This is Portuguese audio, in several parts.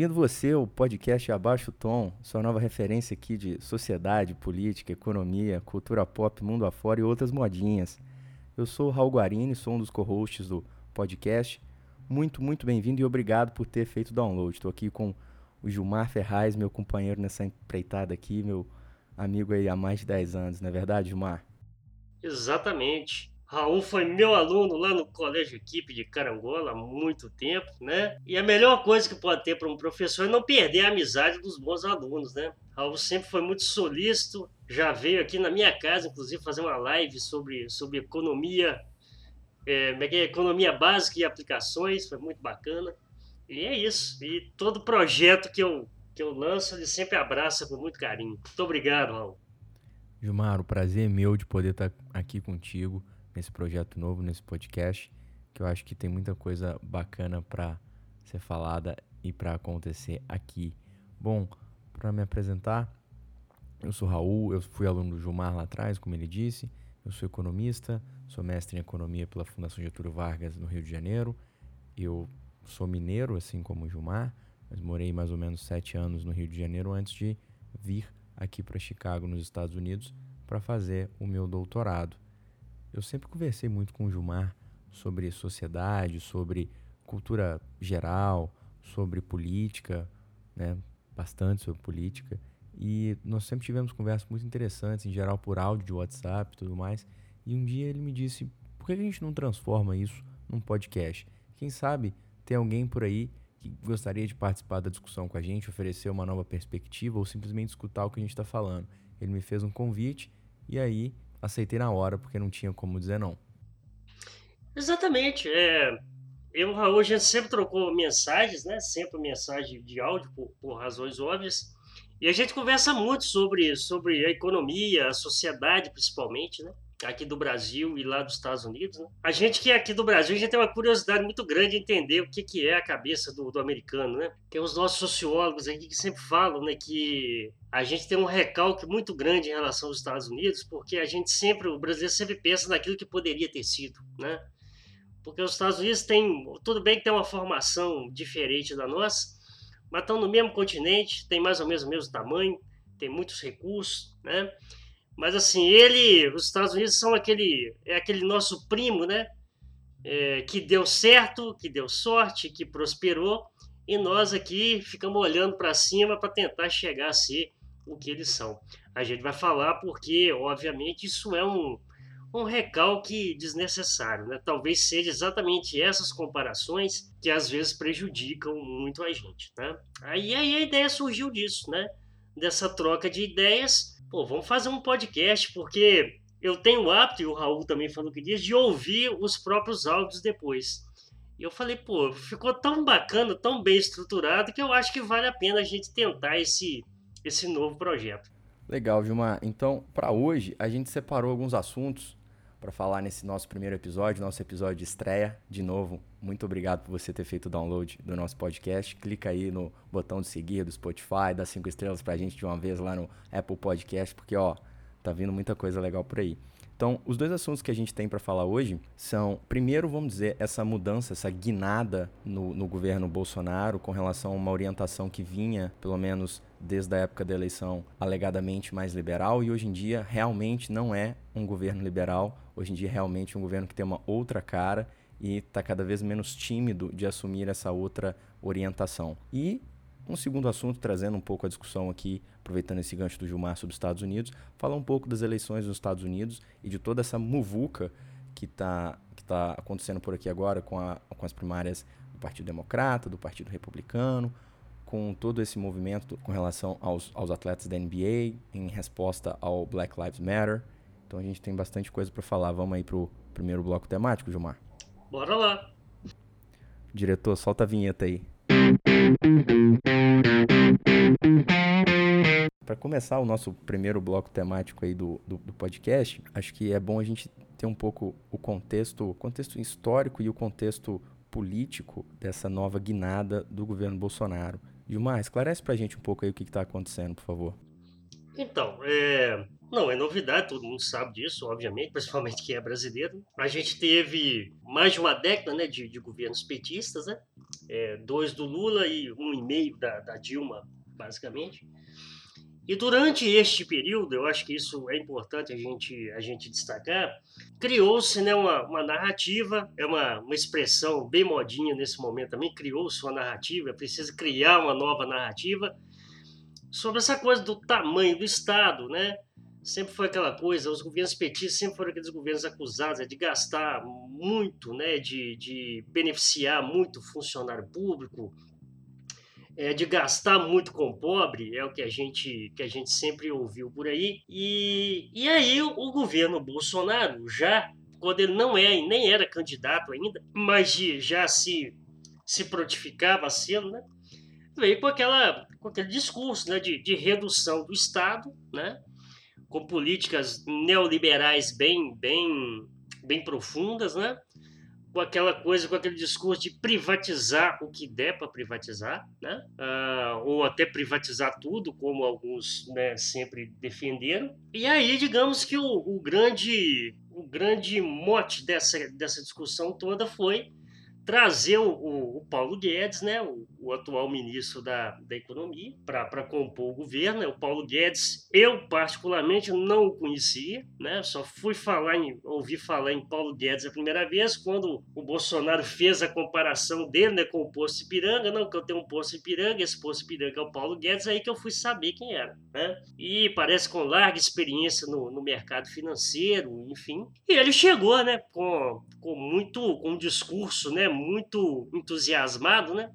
Bem-vindo você ao podcast Abaixo Tom, sua nova referência aqui de sociedade, política, economia, cultura pop, mundo afora e outras modinhas. Eu sou o Raul Guarini, sou um dos co-hosts do podcast. Muito, muito bem-vindo e obrigado por ter feito o download. Estou aqui com o Gilmar Ferraz, meu companheiro nessa empreitada aqui, meu amigo aí há mais de 10 anos, não é verdade, Gilmar? Exatamente. Raul foi meu aluno lá no Colégio Equipe de Carangola há muito tempo, né? E a melhor coisa que pode ter para um professor é não perder a amizade dos bons alunos, né? Raul sempre foi muito solícito, já veio aqui na minha casa, inclusive, fazer uma live sobre, sobre economia, é, é, é economia básica e aplicações, foi muito bacana. E é isso. E todo projeto que eu, que eu lanço, ele sempre abraça com muito carinho. Muito obrigado, Raul. Gilmar, o prazer é meu de poder estar aqui contigo nesse projeto novo, nesse podcast, que eu acho que tem muita coisa bacana para ser falada e para acontecer aqui. Bom, para me apresentar, eu sou Raul, eu fui aluno do Gilmar lá atrás, como ele disse. Eu sou economista, sou mestre em economia pela Fundação Getúlio Vargas no Rio de Janeiro. Eu sou mineiro, assim como o Gilmar, mas morei mais ou menos sete anos no Rio de Janeiro antes de vir aqui para Chicago, nos Estados Unidos, para fazer o meu doutorado. Eu sempre conversei muito com o Gilmar sobre sociedade, sobre cultura geral, sobre política, né? bastante sobre política. E nós sempre tivemos conversas muito interessantes, em geral por áudio de WhatsApp e tudo mais. E um dia ele me disse: por que a gente não transforma isso num podcast? Quem sabe tem alguém por aí que gostaria de participar da discussão com a gente, oferecer uma nova perspectiva ou simplesmente escutar o que a gente está falando. Ele me fez um convite e aí aceitei na hora, porque não tinha como dizer não. Exatamente. É, eu e o Raul, a gente sempre trocou mensagens, né? Sempre mensagem de áudio, por, por razões óbvias. E a gente conversa muito sobre, sobre a economia, a sociedade, principalmente, né? Aqui do Brasil e lá dos Estados Unidos. Né? A gente que é aqui do Brasil, a gente tem uma curiosidade muito grande de entender o que, que é a cabeça do, do americano. Né? Tem os nossos sociólogos aqui que sempre falam né, que a gente tem um recalque muito grande em relação aos Estados Unidos, porque a gente sempre, o brasileiro sempre pensa naquilo que poderia ter sido. Né? Porque os Estados Unidos têm, tudo bem que tem uma formação diferente da nossa, mas estão no mesmo continente, tem mais ou menos o mesmo tamanho, tem muitos recursos, né? Mas assim, ele, os Estados Unidos são aquele, é aquele nosso primo, né? É, que deu certo, que deu sorte, que prosperou, e nós aqui ficamos olhando para cima para tentar chegar a ser o que eles são. A gente vai falar porque, obviamente, isso é um, um recalque desnecessário, né? Talvez seja exatamente essas comparações que às vezes prejudicam muito a gente, né? Aí, aí a ideia surgiu disso, né? Dessa troca de ideias pô, vamos fazer um podcast, porque eu tenho o hábito, e o Raul também falou que diz, de ouvir os próprios áudios depois. E eu falei, pô, ficou tão bacana, tão bem estruturado, que eu acho que vale a pena a gente tentar esse, esse novo projeto. Legal, Gilmar. Então, para hoje, a gente separou alguns assuntos para falar nesse nosso primeiro episódio, nosso episódio de estreia. De novo, muito obrigado por você ter feito o download do nosso podcast. Clica aí no botão de seguir do Spotify, dá cinco estrelas para a gente de uma vez lá no Apple Podcast, porque ó, tá vindo muita coisa legal por aí. Então, os dois assuntos que a gente tem para falar hoje são, primeiro, vamos dizer, essa mudança, essa guinada no, no, governo Bolsonaro com relação a uma orientação que vinha, pelo menos desde a época da eleição, alegadamente mais liberal e hoje em dia realmente não é um governo liberal, hoje em dia realmente um governo que tem uma outra cara e está cada vez menos tímido de assumir essa outra orientação. E um segundo assunto, trazendo um pouco a discussão aqui, aproveitando esse gancho do Gilmar sobre os Estados Unidos, falar um pouco das eleições nos Estados Unidos e de toda essa muvuca que está que tá acontecendo por aqui agora com, a, com as primárias do Partido Democrata, do Partido Republicano, com todo esse movimento com relação aos, aos atletas da NBA, em resposta ao Black Lives Matter. Então a gente tem bastante coisa para falar. Vamos aí para o primeiro bloco temático, Gilmar? Bora lá! Diretor, solta a vinheta aí. Para começar o nosso primeiro bloco temático aí do, do, do, podcast, acho que é bom a gente ter um pouco o contexto, o contexto histórico e o contexto político dessa nova guinada do governo Bolsonaro. Gilmar, esclarece para a gente um pouco aí o que está acontecendo, por favor. Então, é, não é novidade, todo mundo sabe disso, obviamente, principalmente quem é brasileiro. A gente teve mais de uma década né, de, de governos petistas, né? É, dois do Lula e um e meio da, da Dilma, basicamente. E durante este período, eu acho que isso é importante a gente, a gente destacar, criou-se né, uma, uma narrativa, é uma, uma expressão bem modinha nesse momento também, criou-se uma narrativa, é preciso criar uma nova narrativa sobre essa coisa do tamanho do Estado, né? Sempre foi aquela coisa, os governos petistas sempre foram aqueles governos acusados de gastar muito, né, de, de beneficiar muito o funcionário público, é, de gastar muito com o pobre, é o que a gente, que a gente sempre ouviu por aí. E, e aí o, o governo Bolsonaro, já quando ele não é, nem era candidato ainda, mas já se, se prontificava ser, né? veio com, aquela, com aquele discurso né, de, de redução do Estado, né? Com políticas neoliberais bem, bem, bem profundas, né? com aquela coisa, com aquele discurso de privatizar o que der para privatizar, né? Ah, ou até privatizar tudo, como alguns né, sempre defenderam. E aí, digamos que o, o, grande, o grande mote dessa, dessa discussão toda foi trazer o, o, Paulo Guedes, né, o, o, atual ministro da, da Economia, para compor o governo. O Paulo Guedes, eu particularmente não o conhecia, né, só fui falar em, ouvi falar em Paulo Guedes a primeira vez quando o Bolsonaro fez a comparação dele né, com o posto Ipiranga. Não, que eu tenho um posto Ipiranga, esse posto Ipiranga é o Paulo Guedes, aí que eu fui saber quem era. Né? E parece com larga experiência no, no mercado financeiro, enfim. E ele chegou né, com, com muito, com um discurso né, muito entusiasmado, né?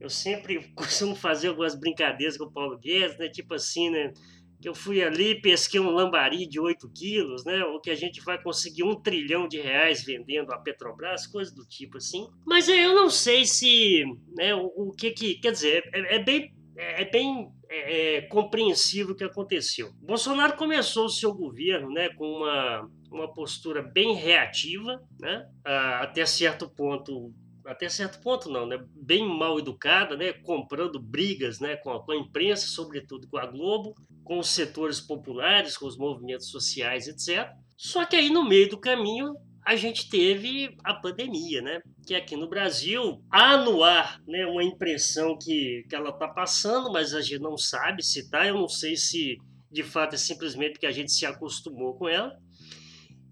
Eu sempre costumo fazer algumas brincadeiras com o Paulo Guedes, né? Tipo assim, né? Que eu fui ali, pesquei um lambari de 8 quilos, né? Ou que a gente vai conseguir um trilhão de reais vendendo a Petrobras, coisas do tipo assim. Mas eu não sei se, né? O, o que que... Quer dizer, é, é bem... É, é bem é, é, compreensível o que aconteceu. Bolsonaro começou o seu governo né, com uma, uma postura bem reativa, né, até certo ponto até certo ponto não, né? Bem mal educada, né? Comprando brigas, né? Com a, com a, imprensa, sobretudo com a Globo, com os setores populares, com os movimentos sociais, etc. Só que aí no meio do caminho a gente teve a pandemia, né? Que aqui no Brasil há no ar, né? Uma impressão que, que ela está passando, mas a gente não sabe se tá. Eu não sei se de fato é simplesmente porque a gente se acostumou com ela.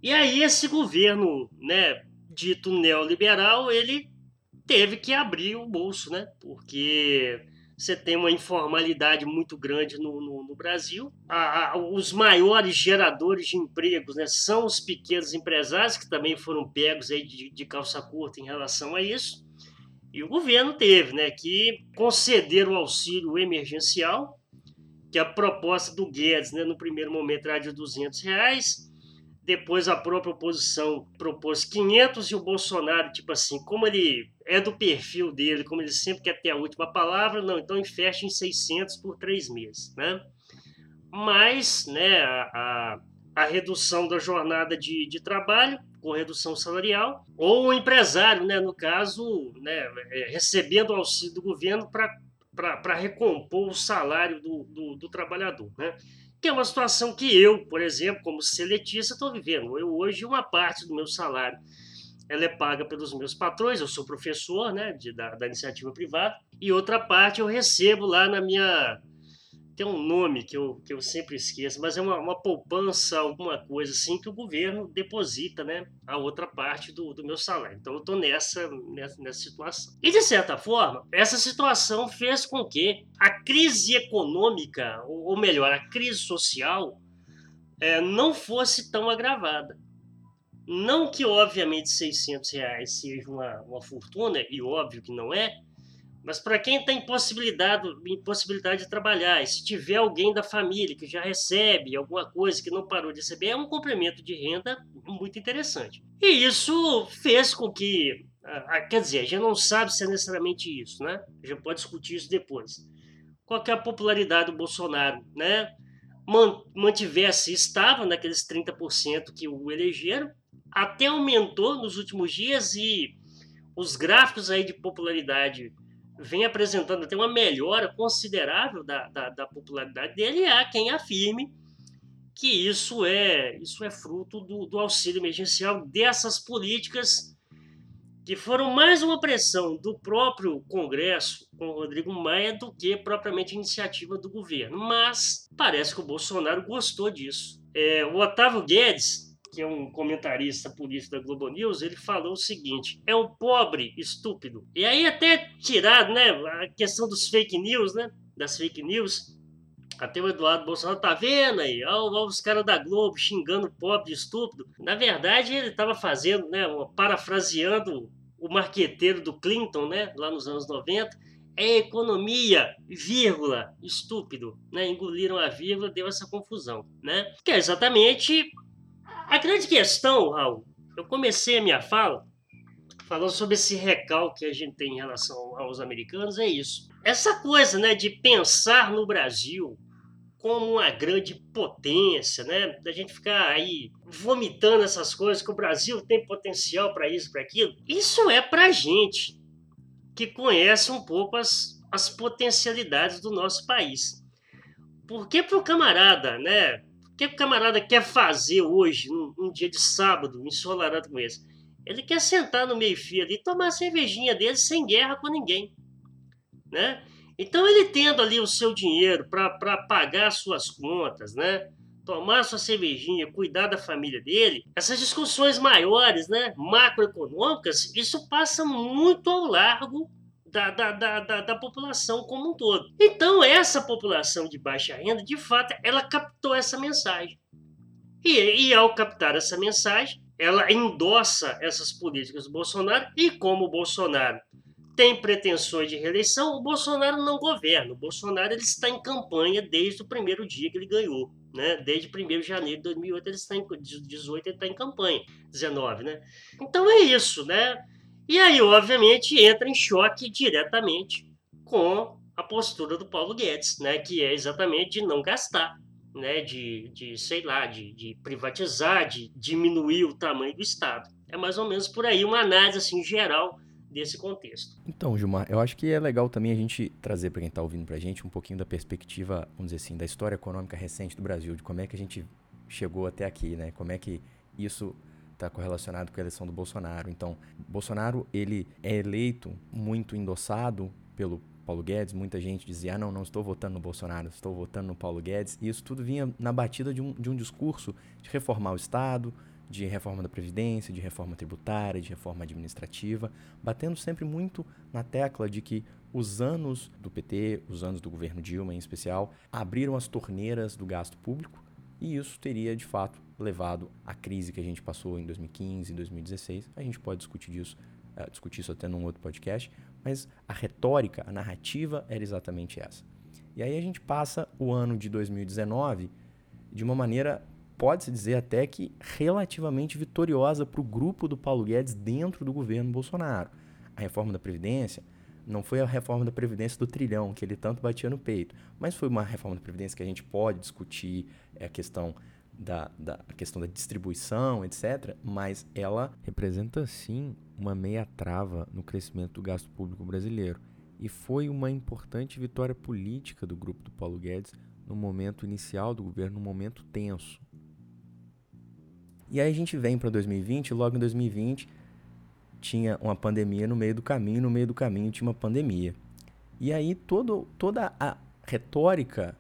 E aí esse governo, né? Dito neoliberal, ele teve que abrir o bolso, né? Porque você tem uma informalidade muito grande no, no, no Brasil. A, a, os maiores geradores de empregos né, são os pequenos empresários, que também foram pegos aí de, de calça curta em relação a isso. E o governo teve né, que conceder o auxílio emergencial, que a proposta do Guedes, né, no primeiro momento, era de 200 reais, depois a própria oposição propôs 500 e o Bolsonaro, tipo assim, como ele é do perfil dele, como ele sempre quer ter a última palavra, não, então fecha em 600 por três meses, né? Mas, né, a, a, a redução da jornada de, de trabalho com redução salarial, ou o empresário, né, no caso, né, é, recebendo auxílio do governo para recompor o salário do, do, do trabalhador, né? Que é uma situação que eu, por exemplo, como seletista, estou vivendo. Eu hoje, uma parte do meu salário ela é paga pelos meus patrões, eu sou professor né, de, da, da iniciativa privada, e outra parte eu recebo lá na minha tem um nome que eu, que eu sempre esqueço, mas é uma, uma poupança, alguma coisa assim, que o governo deposita né, a outra parte do, do meu salário. Então eu estou nessa, nessa, nessa situação. E de certa forma, essa situação fez com que a crise econômica, ou melhor, a crise social, é, não fosse tão agravada. Não que, obviamente, 600 reais seja uma, uma fortuna, e óbvio que não é, mas para quem está impossibilidade, impossibilidade de trabalhar, e se tiver alguém da família que já recebe alguma coisa que não parou de receber, é um complemento de renda muito interessante. E isso fez com que, quer dizer, a gente não sabe se é necessariamente isso, né? A gente pode discutir isso depois. Qual é a popularidade do Bolsonaro, né? Mantivesse, estava naqueles 30% que o elegeram, até aumentou nos últimos dias e os gráficos aí de popularidade vem apresentando até uma melhora considerável da, da, da popularidade dele, e há quem afirme que isso é, isso é fruto do, do auxílio emergencial dessas políticas que foram mais uma pressão do próprio Congresso com o Rodrigo Maia do que propriamente iniciativa do governo. Mas parece que o Bolsonaro gostou disso. É, o Otávio Guedes, que é um comentarista político da Globo News, ele falou o seguinte: é um pobre estúpido. E aí até tirado, né, a questão dos fake news, né, das fake news, até o Eduardo Bolsonaro tá vendo aí, olha os caras da Globo xingando o pobre estúpido. Na verdade, ele estava fazendo, né, parafraseando o marqueteiro do Clinton, né, lá nos anos 90, é economia, vírgula, estúpido, né? Engoliram a vírgula, deu essa confusão, né? Que é exatamente a grande questão, Raul. Eu comecei a minha fala falando sobre esse recalque que a gente tem em relação aos americanos, é isso. Essa coisa, né, de pensar no Brasil como uma grande potência, né? Da gente ficar aí vomitando essas coisas que o Brasil tem potencial para isso, para aquilo. Isso é para gente que conhece um pouco as, as potencialidades do nosso país. Porque para o camarada, né? O que o camarada quer fazer hoje, num, num dia de sábado, ensolarado como esse? Ele quer sentar no meio-fio ali e tomar a cervejinha dele sem guerra com ninguém, né? Então ele tendo ali o seu dinheiro para pagar suas contas, né? Tomar sua cervejinha, cuidar da família dele, essas discussões maiores, né, macroeconômicas, isso passa muito ao largo da, da, da, da, população como um todo. Então, essa população de baixa renda, de fato, ela captou essa mensagem. E, e ao captar essa mensagem, ela endossa essas políticas do Bolsonaro, e como o Bolsonaro tem pretensões de reeleição, o Bolsonaro não governa. O Bolsonaro ele está em campanha desde o primeiro dia que ele ganhou. Né? Desde 1 de janeiro de 2008, ele está em 18 ele está em campanha, 19, né? Então é isso, né? E aí, obviamente, entra em choque diretamente com a postura do Paulo Guedes, né? Que é exatamente de não gastar, né? De, de sei lá, de, de privatizar, de diminuir o tamanho do Estado. É mais ou menos por aí uma análise assim geral desse contexto. Então, Gilmar, eu acho que é legal também a gente trazer para quem está ouvindo para a gente um pouquinho da perspectiva, vamos dizer assim, da história econômica recente do Brasil, de como é que a gente chegou até aqui, né? Como é que isso está correlacionado com a eleição do Bolsonaro. Então, Bolsonaro ele é eleito muito endossado pelo Paulo Guedes. Muita gente dizia: ah, não, não estou votando no Bolsonaro, estou votando no Paulo Guedes. E isso tudo vinha na batida de um, de um discurso de reformar o Estado, de reforma da Previdência, de reforma tributária, de reforma administrativa, batendo sempre muito na tecla de que os anos do PT, os anos do governo Dilma em especial, abriram as torneiras do gasto público e isso teria de fato levado à crise que a gente passou em 2015 e 2016. A gente pode discutir disso, uh, discutir isso até num outro podcast, mas a retórica, a narrativa era exatamente essa. E aí a gente passa o ano de 2019 de uma maneira pode-se dizer até que relativamente vitoriosa para o grupo do Paulo Guedes dentro do governo Bolsonaro. A reforma da Previdência não foi a reforma da Previdência do trilhão, que ele tanto batia no peito, mas foi uma reforma da Previdência que a gente pode discutir é a questão da, da questão da distribuição, etc., mas ela representa sim uma meia trava no crescimento do gasto público brasileiro. E foi uma importante vitória política do grupo do Paulo Guedes no momento inicial do governo, num momento tenso, e aí a gente vem para 2020, logo em 2020 tinha uma pandemia no meio do caminho, no meio do caminho tinha uma pandemia. E aí todo, toda a retórica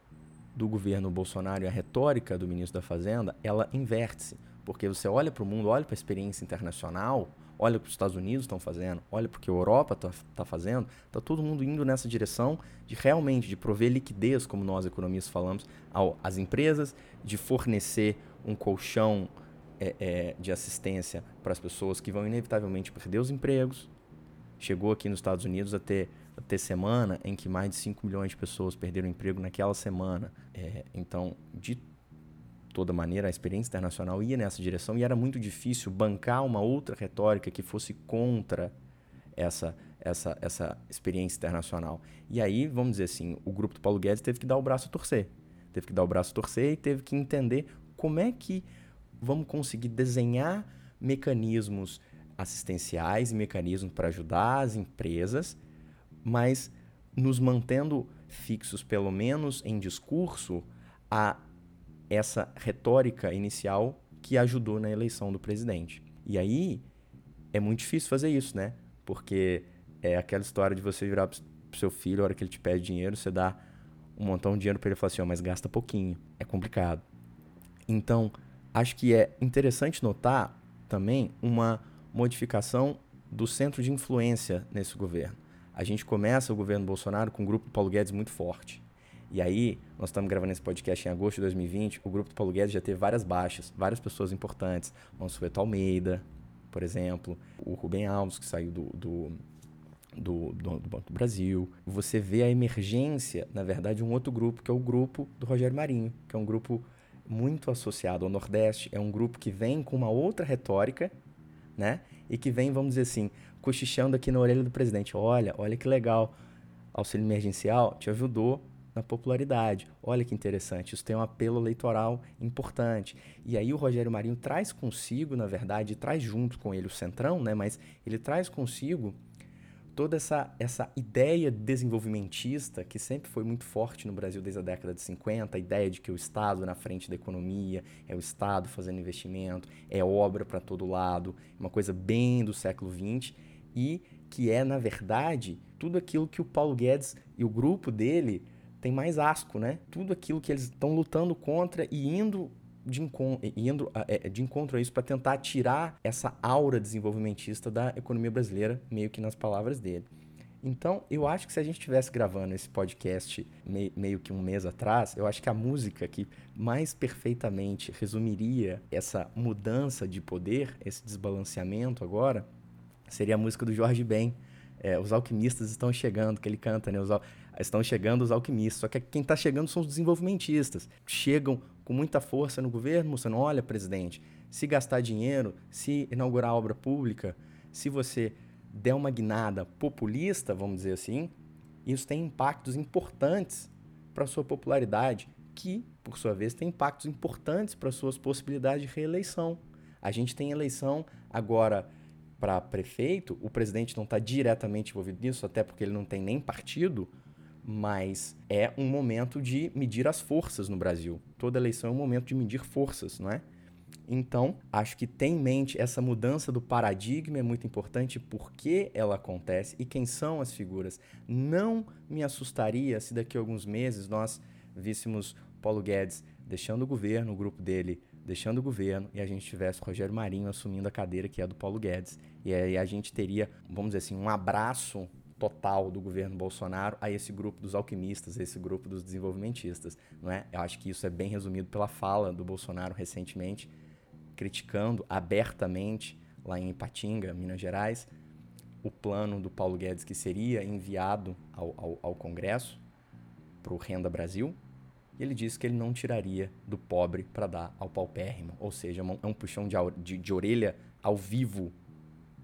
do governo Bolsonaro e a retórica do ministro da Fazenda, ela inverte-se. Porque você olha para o mundo, olha para a experiência internacional, olha para os Estados Unidos estão fazendo, olha para o que a Europa está tá fazendo, está todo mundo indo nessa direção de realmente de prover liquidez, como nós economistas falamos, ao, às empresas, de fornecer um colchão é, é, de assistência para as pessoas que vão inevitavelmente perder os empregos. Chegou aqui nos Estados Unidos a ter, ter semana em que mais de 5 milhões de pessoas perderam emprego naquela semana. É, então, de toda maneira, a experiência internacional ia nessa direção e era muito difícil bancar uma outra retórica que fosse contra essa, essa, essa experiência internacional. E aí, vamos dizer assim, o grupo do Paulo Guedes teve que dar o braço a torcer. Teve que dar o braço a torcer e teve que entender como é que vamos conseguir desenhar mecanismos assistenciais e mecanismos para ajudar as empresas, mas nos mantendo fixos, pelo menos em discurso, a essa retórica inicial que ajudou na eleição do presidente. E aí é muito difícil fazer isso, né? Porque é aquela história de você virar pro seu filho, a hora que ele te pede dinheiro, você dá um montão de dinheiro para ele e fala assim, oh, mas gasta pouquinho. É complicado. Então, acho que é interessante notar também uma modificação do centro de influência nesse governo. A gente começa o governo Bolsonaro com um grupo do Paulo Guedes muito forte. E aí, nós estamos gravando esse podcast em agosto de 2020, o grupo do Paulo Guedes já teve várias baixas, várias pessoas importantes. Mansueto Almeida, por exemplo, o Rubem Alves, que saiu do, do, do, do, do Banco do Brasil. Você vê a emergência, na verdade, de um outro grupo, que é o grupo do Rogério Marinho, que é um grupo muito associado ao Nordeste, é um grupo que vem com uma outra retórica, né? E que vem, vamos dizer assim, cochichando aqui na orelha do presidente. Olha, olha que legal, auxílio emergencial te ajudou na popularidade. Olha que interessante, isso tem um apelo eleitoral importante. E aí o Rogério Marinho traz consigo, na verdade, traz junto com ele o Centrão, né? Mas ele traz consigo toda essa, essa ideia desenvolvimentista que sempre foi muito forte no Brasil desde a década de 50, a ideia de que o Estado na frente da economia, é o Estado fazendo investimento, é obra para todo lado, uma coisa bem do século XX e que é, na verdade, tudo aquilo que o Paulo Guedes e o grupo dele tem mais asco, né? Tudo aquilo que eles estão lutando contra e indo de, encon indo, é, de encontro a isso para tentar tirar essa aura desenvolvimentista da economia brasileira, meio que nas palavras dele. Então, eu acho que se a gente estivesse gravando esse podcast meio, meio que um mês atrás, eu acho que a música que mais perfeitamente resumiria essa mudança de poder, esse desbalanceamento agora, seria a música do Jorge Ben. É, os alquimistas estão chegando, que ele canta, né? Os, estão chegando os alquimistas. Só que quem está chegando são os desenvolvimentistas. Chegam com muita força no governo, mostrando: olha, presidente, se gastar dinheiro, se inaugurar obra pública, se você der uma guinada populista, vamos dizer assim, isso tem impactos importantes para a sua popularidade, que, por sua vez, tem impactos importantes para suas possibilidades de reeleição. A gente tem eleição agora para prefeito, o presidente não está diretamente envolvido nisso, até porque ele não tem nem partido, mas é um momento de medir as forças no Brasil. Toda eleição é um momento de medir forças, não é? Então, acho que ter em mente essa mudança do paradigma é muito importante porque ela acontece e quem são as figuras. Não me assustaria se daqui a alguns meses nós víssemos Paulo Guedes deixando o governo, o grupo dele deixando o governo e a gente tivesse Rogério Marinho assumindo a cadeira que é do Paulo Guedes. E aí a gente teria, vamos dizer assim, um abraço total do governo Bolsonaro a esse grupo dos alquimistas, a esse grupo dos desenvolvimentistas, não é? Eu acho que isso é bem resumido pela fala do Bolsonaro recentemente, criticando abertamente lá em Ipatinga, Minas Gerais, o plano do Paulo Guedes que seria enviado ao, ao, ao Congresso para o Renda Brasil, e ele disse que ele não tiraria do pobre para dar ao paupérrimo, ou seja, é um puxão de, de, de orelha ao vivo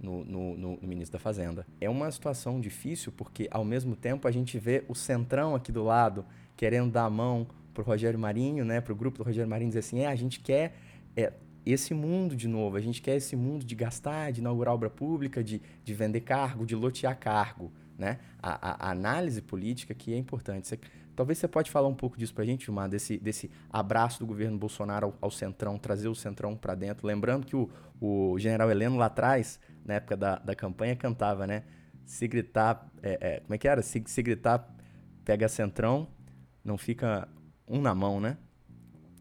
no, no, no, ministro da Fazenda. É uma situação difícil porque, ao mesmo tempo, a gente vê o centrão aqui do lado querendo dar a mão para o Rogério Marinho, né, para o grupo do Rogério Marinho, dizer assim: é, a gente quer é, esse mundo de novo, a gente quer esse mundo de gastar, de inaugurar obra pública, de, de vender cargo, de lotear cargo. Né? A, a, a análise política que é importante. Você, talvez você pode falar um pouco disso para a gente, Gilmar, desse, desse abraço do governo Bolsonaro ao, ao Centrão, trazer o Centrão para dentro. Lembrando que o, o general Heleno lá atrás na época da, da campanha, cantava, né? Se gritar. É, é, como é que era? Se, se gritar, pega centrão, não fica um na mão, né?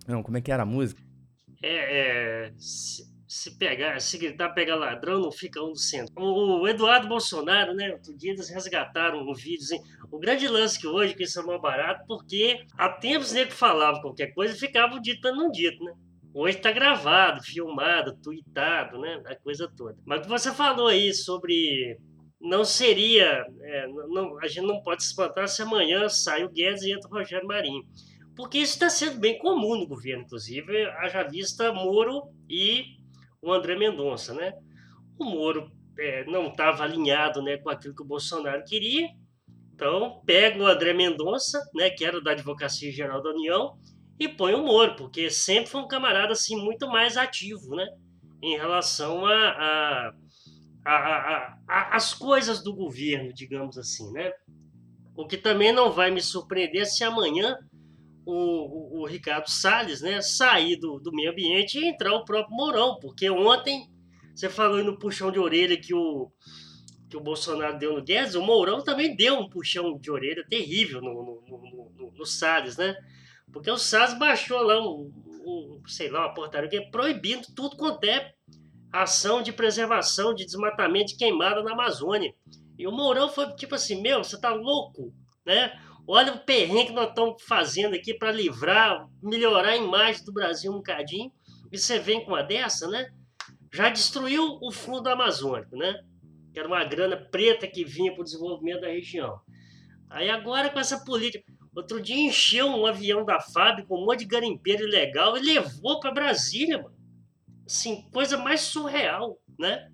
Não, como é que era a música? É, é se, se, pegar, se gritar, pega ladrão, não fica um no centro. O, Eduardo Bolsonaro, né? Outro dia eles resgataram um vídeo assim. O grande lance que hoje, que isso é mais barato, porque há tempos nego falava qualquer coisa e ficava dito mas não dito, né? Hoje está gravado, filmado, tweetado, né? A coisa toda. Mas você falou aí sobre não seria. É, não, a gente não pode se espantar se amanhã sai o Guedes e entra o Rogério Marinho. Porque isso está sendo bem comum no governo, inclusive, haja vista Moro e o André Mendonça, né? O Moro é, não estava alinhado né, com aquilo que o Bolsonaro queria, então pega o André Mendonça, né, que era da Advocacia Geral da União, e põe o Moro, porque sempre foi um camarada assim muito mais ativo, né? Em relação a, a, a, a, a, as coisas do governo, digamos assim, né? O que também não vai me surpreender se amanhã o, o, Ricardo Salles né, sair do, do meio ambiente e entrar o próprio Mourão, porque ontem você falou aí no puxão de orelha que o, que o Bolsonaro deu no Guedes, o Mourão também deu um puxão de orelha terrível no, no, no, no, no Salles, né? Porque o Salles baixou lá um, um, sei lá, uma portaria que é proibindo tudo quanto é ação de preservação de desmatamento de queimada na Amazônia. E o Mourão foi tipo assim, meu, você tá louco, né? Olha o perrengue que nós estamos fazendo aqui para livrar, melhorar a imagem do Brasil um bocadinho. E você vem com uma dessa, né? Já destruiu o fundo amazônico, né? Que era uma grana preta que vinha para o desenvolvimento da região. Aí agora com essa política. Outro dia encheu um avião da FAB com um monte de garimpeiro ilegal e levou para Brasília, mano. Assim, coisa mais surreal, né?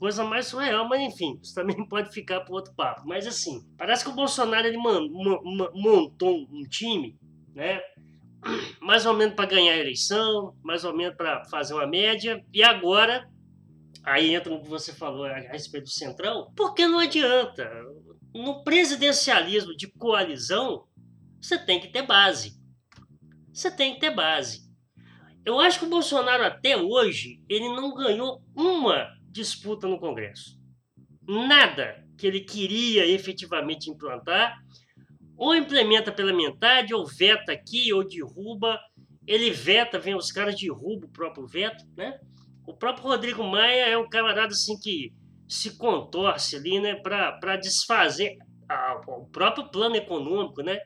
Coisa mais surreal, mas enfim, isso também pode ficar para outro papo. Mas assim, parece que o Bolsonaro ele montou um time, né? Mais ou menos para ganhar a eleição, mais ou menos para fazer uma média, e agora aí entra o que você falou a respeito do Centrão, porque não adianta. No presidencialismo de coalizão, você tem que ter base. Você tem que ter base. Eu acho que o Bolsonaro até hoje ele não ganhou uma disputa no Congresso. Nada que ele queria efetivamente implantar, ou implementa pela metade, ou veta aqui, ou derruba. Ele veta, vem os caras derrubam o próprio veto, né? O próprio Rodrigo Maia é um camarada assim que se contorce ali, né, para desfazer a, o próprio plano econômico, né,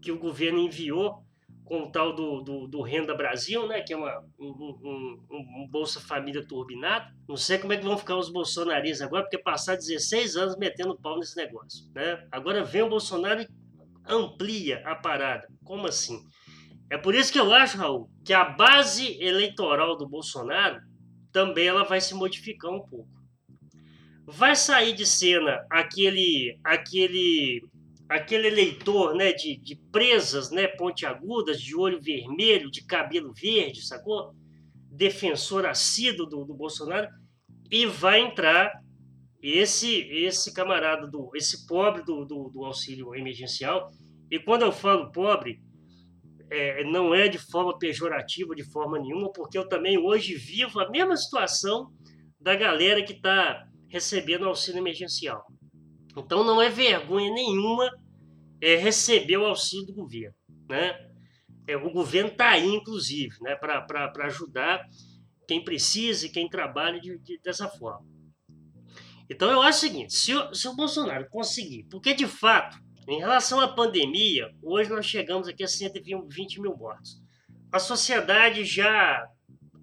que o governo enviou com o tal do, do, do, Renda Brasil, né, que é uma, um, um, um, Bolsa Família turbinado. Não sei como é que vão ficar os bolsonaristas agora, porque passaram 16 anos metendo pau nesse negócio. Né? Agora vem o Bolsonaro e amplia a parada. Como assim? É por isso que eu acho, Raul, que a base eleitoral do Bolsonaro também ela vai se modificar um pouco. Vai sair de cena aquele, aquele aquele eleitor né, de, de presas né, pontiagudas, de olho vermelho, de cabelo verde, sacou? Defensor assíduo do, do Bolsonaro, e vai entrar esse esse camarada, do esse pobre do, do, do auxílio emergencial. E quando eu falo pobre, é, não é de forma pejorativa, de forma nenhuma, porque eu também hoje vivo a mesma situação da galera que está recebendo auxílio emergencial. Então não é vergonha nenhuma é, receber o auxílio do governo. Né? É, o governo está aí, inclusive, né, para ajudar quem precisa e quem trabalha de, de, dessa forma. Então eu acho o seguinte: se o, se o Bolsonaro conseguir, porque de fato, em relação à pandemia, hoje nós chegamos aqui a 120 mil mortos. A sociedade já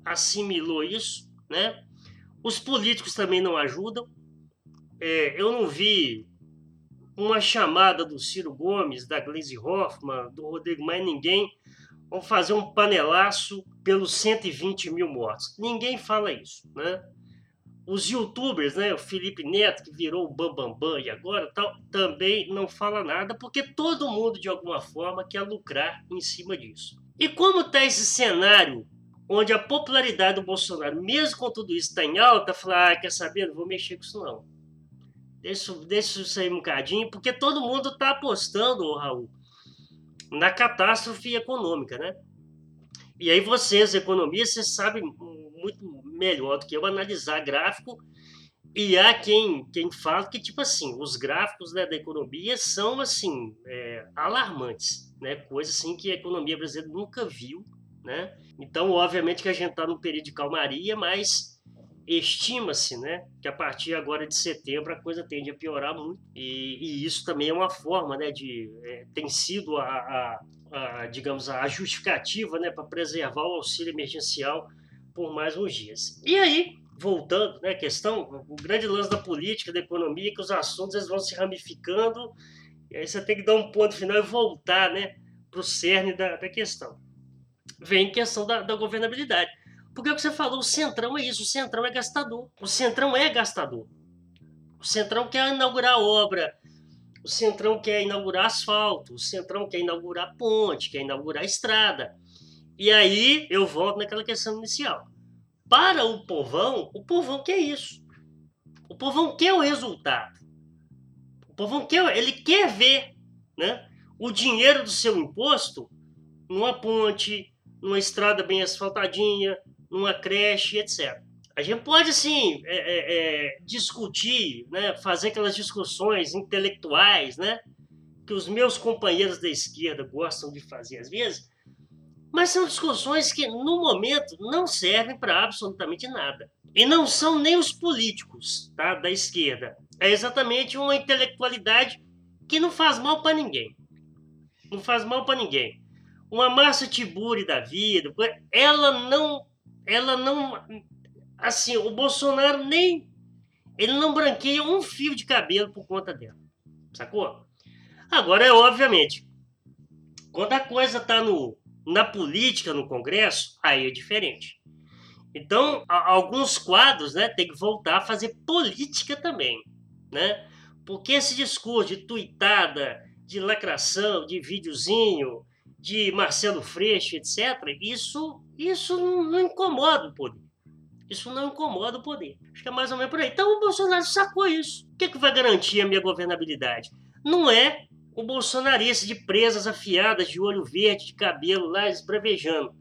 assimilou isso, né? Os políticos também não ajudam. É, eu não vi uma chamada do Ciro Gomes, da Gleisi Hoffmann, do Rodrigo Mais Ninguém, vão fazer um panelaço pelos 120 mil mortos. Ninguém fala isso, né? Os youtubers, né, o Felipe Neto, que virou o Bambambam Bam Bam, e agora tal, também não fala nada, porque todo mundo, de alguma forma, quer lucrar em cima disso. E como está esse cenário onde a popularidade do Bolsonaro, mesmo com tudo isso, está em alta, falar, ah, quer saber, não vou mexer com isso não Deixa, deixa isso aí um bocadinho, porque todo mundo está apostando, Raul, na catástrofe econômica, né? E aí vocês, economistas, sabem muito melhor do que eu analisar gráfico e há quem, quem fala que, tipo assim, os gráficos né, da economia são, assim, é, alarmantes, né? Coisa, assim, que a economia brasileira nunca viu, né? Então, obviamente que a gente está num período de calmaria, mas estima-se né, que a partir agora de setembro a coisa tende a piorar muito. E, e isso também é uma forma né, de. É, tem sido a, a, a, digamos, a justificativa né, para preservar o auxílio emergencial por mais uns dias. E aí, voltando né, questão, o grande lance da política, da economia, que os assuntos eles vão se ramificando, e aí você tem que dar um ponto final e voltar né, para o cerne da, da questão. Vem questão da, da governabilidade. Porque é o que você falou, o Centrão é isso, o Centrão é gastador. O Centrão é gastador. O Centrão quer inaugurar obra, o Centrão quer inaugurar asfalto, o Centrão quer inaugurar ponte, quer inaugurar estrada. E aí eu volto naquela questão inicial. Para o povão, o povão quer isso. O povão quer o resultado. O povão quer, ele quer ver né, o dinheiro do seu imposto numa ponte, numa estrada bem asfaltadinha, numa creche, etc. A gente pode, assim, é, é, discutir, né, fazer aquelas discussões intelectuais, né, que os meus companheiros da esquerda gostam de fazer às vezes, mas são discussões que, no momento, não servem para absolutamente nada. E não são nem os políticos tá, da esquerda. É exatamente uma intelectualidade que não faz mal para ninguém. Não faz mal para ninguém. Uma Márcia Tiburi da vida, ela não. Ela não. Assim, o Bolsonaro nem. Ele não branqueia um fio de cabelo por conta dela. Sacou? Agora, é obviamente, quando a coisa tá no, na política, no Congresso, aí é diferente. Então, alguns quadros né, tem que voltar a fazer política também. Né? Porque esse discurso de tuitada, de lacração, de videozinho, de Marcelo Freixo, etc., isso, isso não incomoda o poder. Isso não incomoda o poder. Acho que é mais ou menos por aí. Então o Bolsonaro sacou isso. O que, é que vai garantir a minha governabilidade? Não é o bolsonarista de presas afiadas, de olho verde, de cabelo lá, esbravejando.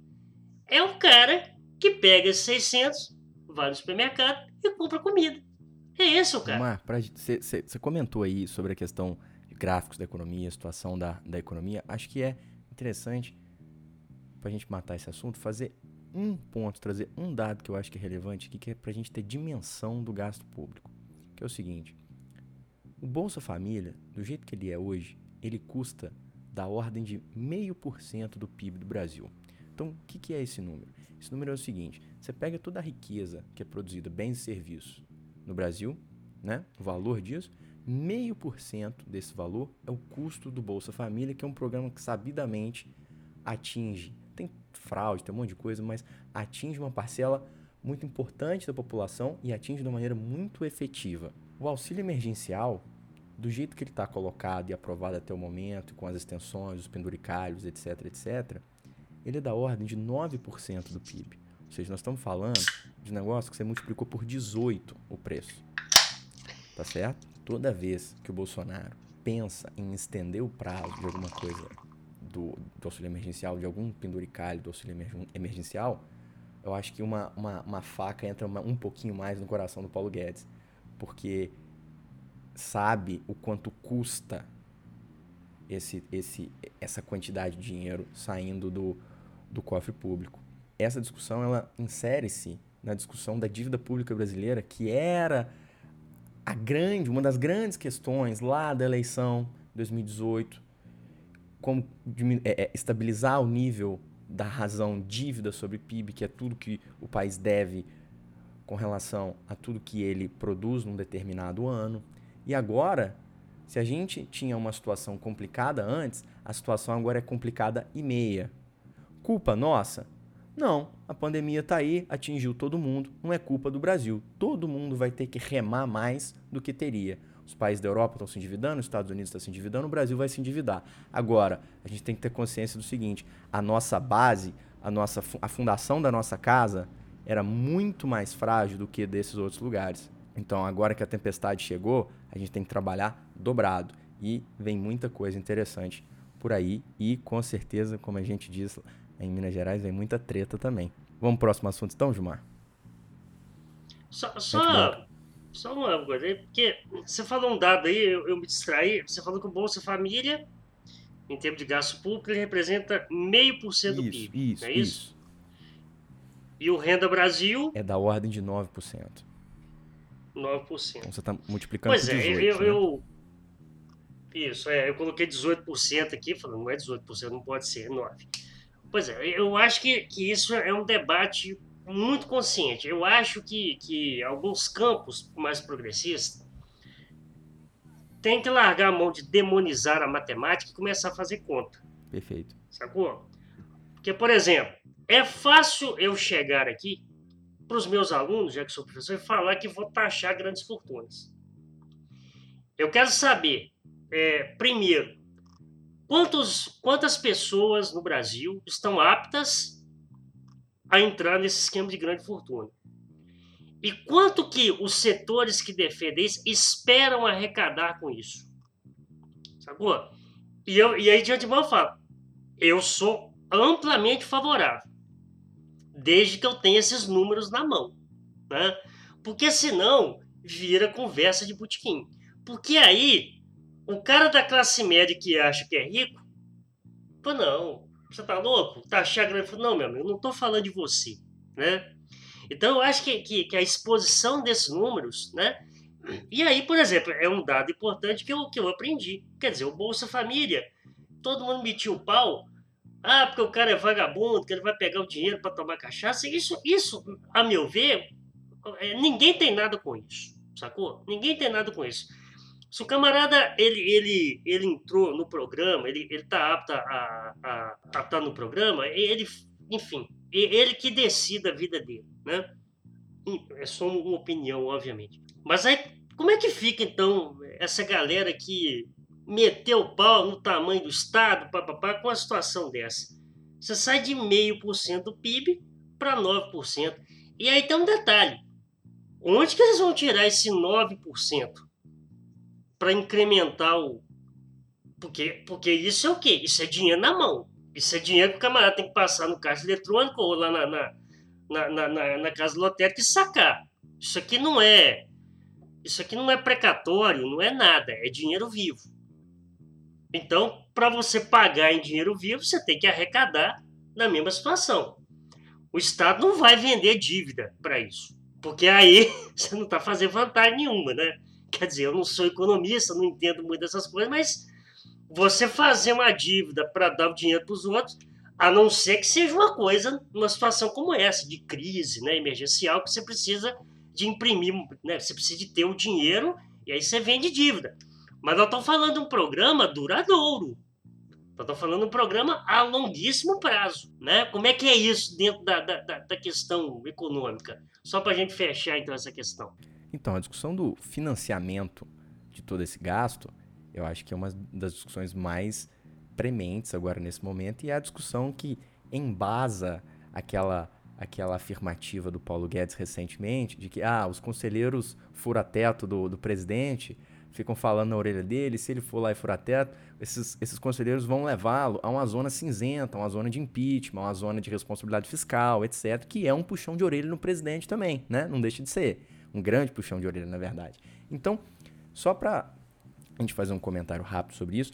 É o cara que pega esses 600, vai no supermercado e compra comida. É esse o cara. Você comentou aí sobre a questão de gráficos da economia, situação da, da economia. Acho que é interessante, para a gente matar esse assunto, fazer um ponto, trazer um dado que eu acho que é relevante aqui, que é para a gente ter dimensão do gasto público. Que é o seguinte: o Bolsa Família, do jeito que ele é hoje, ele custa da ordem de meio por cento do PIB do Brasil. Então, o que, que é esse número? Esse número é o seguinte: você pega toda a riqueza que é produzida, bens e serviços, no Brasil, né? O valor disso, meio por cento desse valor é o custo do Bolsa Família, que é um programa que sabidamente atinge, fraude, tem um monte de coisa, mas atinge uma parcela muito importante da população e atinge de uma maneira muito efetiva. O auxílio emergencial do jeito que ele está colocado e aprovado até o momento, com as extensões, os penduricalhos, etc, etc, ele é da ordem de 9% do PIB. Ou seja, nós estamos falando de negócio que você multiplicou por 18 o preço. Tá certo? Toda vez que o Bolsonaro pensa em estender o prazo de alguma coisa do, do auxílio emergencial, de algum penduricalho do auxílio emergencial, eu acho que uma, uma, uma faca entra uma, um pouquinho mais no coração do Paulo Guedes. Porque sabe o quanto custa esse, esse, essa quantidade de dinheiro saindo do, do cofre público. Essa discussão ela insere-se na discussão da dívida pública brasileira, que era a grande, uma das grandes questões lá da eleição 2018, como é, é, estabilizar o nível da razão dívida sobre PIB, que é tudo que o país deve com relação a tudo que ele produz num determinado ano. E agora, se a gente tinha uma situação complicada antes, a situação agora é complicada e meia. Culpa nossa? Não, a pandemia está aí, atingiu todo mundo, não é culpa do Brasil. Todo mundo vai ter que remar mais do que teria. Os países da Europa estão se endividando, os Estados Unidos estão se endividando, o Brasil vai se endividar. Agora, a gente tem que ter consciência do seguinte: a nossa base, a, nossa, a fundação da nossa casa era muito mais frágil do que desses outros lugares. Então, agora que a tempestade chegou, a gente tem que trabalhar dobrado. E vem muita coisa interessante por aí. E com certeza, como a gente diz em Minas Gerais, vem muita treta também. Vamos pro próximo assunto então, Gilmar? Só, só, só uma coisa aí, porque você falou um dado aí, eu, eu, me distraí. Você falou que o Bolsa Família, em termos de gasto público, ele representa meio por cento do PIB. Isso, é isso? isso. E o Renda Brasil. É da ordem de 9%. 9%. Então você está multiplicando pois por 18, é, eu, né? eu, Isso, é, eu coloquei 18% aqui, falando, não é 18%, não pode ser, é 9%. Pois é, eu acho que, que isso é um debate muito consciente. Eu acho que, que alguns campos mais progressistas têm que largar a mão de demonizar a matemática e começar a fazer conta. Perfeito. Sacou? Porque, por exemplo, é fácil eu chegar aqui para os meus alunos, já que sou professor, e falar que vou taxar grandes fortunas. Eu quero saber, é, primeiro, quantos, quantas pessoas no Brasil estão aptas a entrar nesse esquema de grande fortuna. E quanto que os setores que defendem isso esperam arrecadar com isso? Sacou? E, eu, e aí, de antemão, eu falo: eu sou amplamente favorável, desde que eu tenha esses números na mão. Né? Porque senão vira conversa de botequim. Porque aí, o cara da classe média que acha que é rico, pô, não, você tá louco? Tá achando? Não, meu amigo, eu não tô falando de você, né? Então, eu acho que, que, que, a exposição desses números, né? E aí, por exemplo, é um dado importante que eu, que eu aprendi. Quer dizer, o Bolsa Família, todo mundo metia o pau. Ah, porque o cara é vagabundo, que ele vai pegar o dinheiro para tomar cachaça. Isso, isso, a meu ver, é, ninguém tem nada com isso, sacou? Ninguém tem nada com isso. Se o camarada ele, ele, ele entrou no programa, ele está apto a, a, a estar no programa, ele, enfim, ele que decida a vida dele, né? É só uma opinião, obviamente. Mas aí, como é que fica então essa galera que meteu o pau no tamanho do Estado, papapá, com a situação dessa? Você sai de meio por cento do PIB para 9%. E aí tem um detalhe: onde que eles vão tirar esse 9%? Para incrementar o. Porque, porque isso é o quê? Isso é dinheiro na mão. Isso é dinheiro que o camarada tem que passar no caixa eletrônico ou lá na, na, na, na, na casa lotérica e sacar. Isso aqui não é. Isso aqui não é precatório, não é nada, é dinheiro vivo. Então, para você pagar em dinheiro vivo, você tem que arrecadar na mesma situação. O Estado não vai vender dívida para isso, porque aí você não está fazendo vantagem nenhuma, né? Quer dizer, eu não sou economista, não entendo muito dessas coisas, mas você fazer uma dívida para dar o dinheiro para os outros, a não ser que seja uma coisa, uma situação como essa, de crise né, emergencial, que você precisa de imprimir, né, você precisa de ter o dinheiro e aí você vende dívida. Mas nós estamos falando de um programa duradouro. Nós estamos falando de um programa a longuíssimo prazo. Né? Como é que é isso dentro da, da, da questão econômica? Só para a gente fechar então essa questão. Então, a discussão do financiamento de todo esse gasto, eu acho que é uma das discussões mais prementes agora nesse momento e é a discussão que embasa aquela aquela afirmativa do Paulo Guedes recentemente de que ah, os conselheiros fura-teto do, do presidente ficam falando na orelha dele, se ele for lá e furar-teto, esses, esses conselheiros vão levá-lo a uma zona cinzenta, uma zona de impeachment, uma zona de responsabilidade fiscal, etc., que é um puxão de orelha no presidente também, né? Não deixa de ser. Um grande puxão de orelha, na verdade. Então, só para a gente fazer um comentário rápido sobre isso,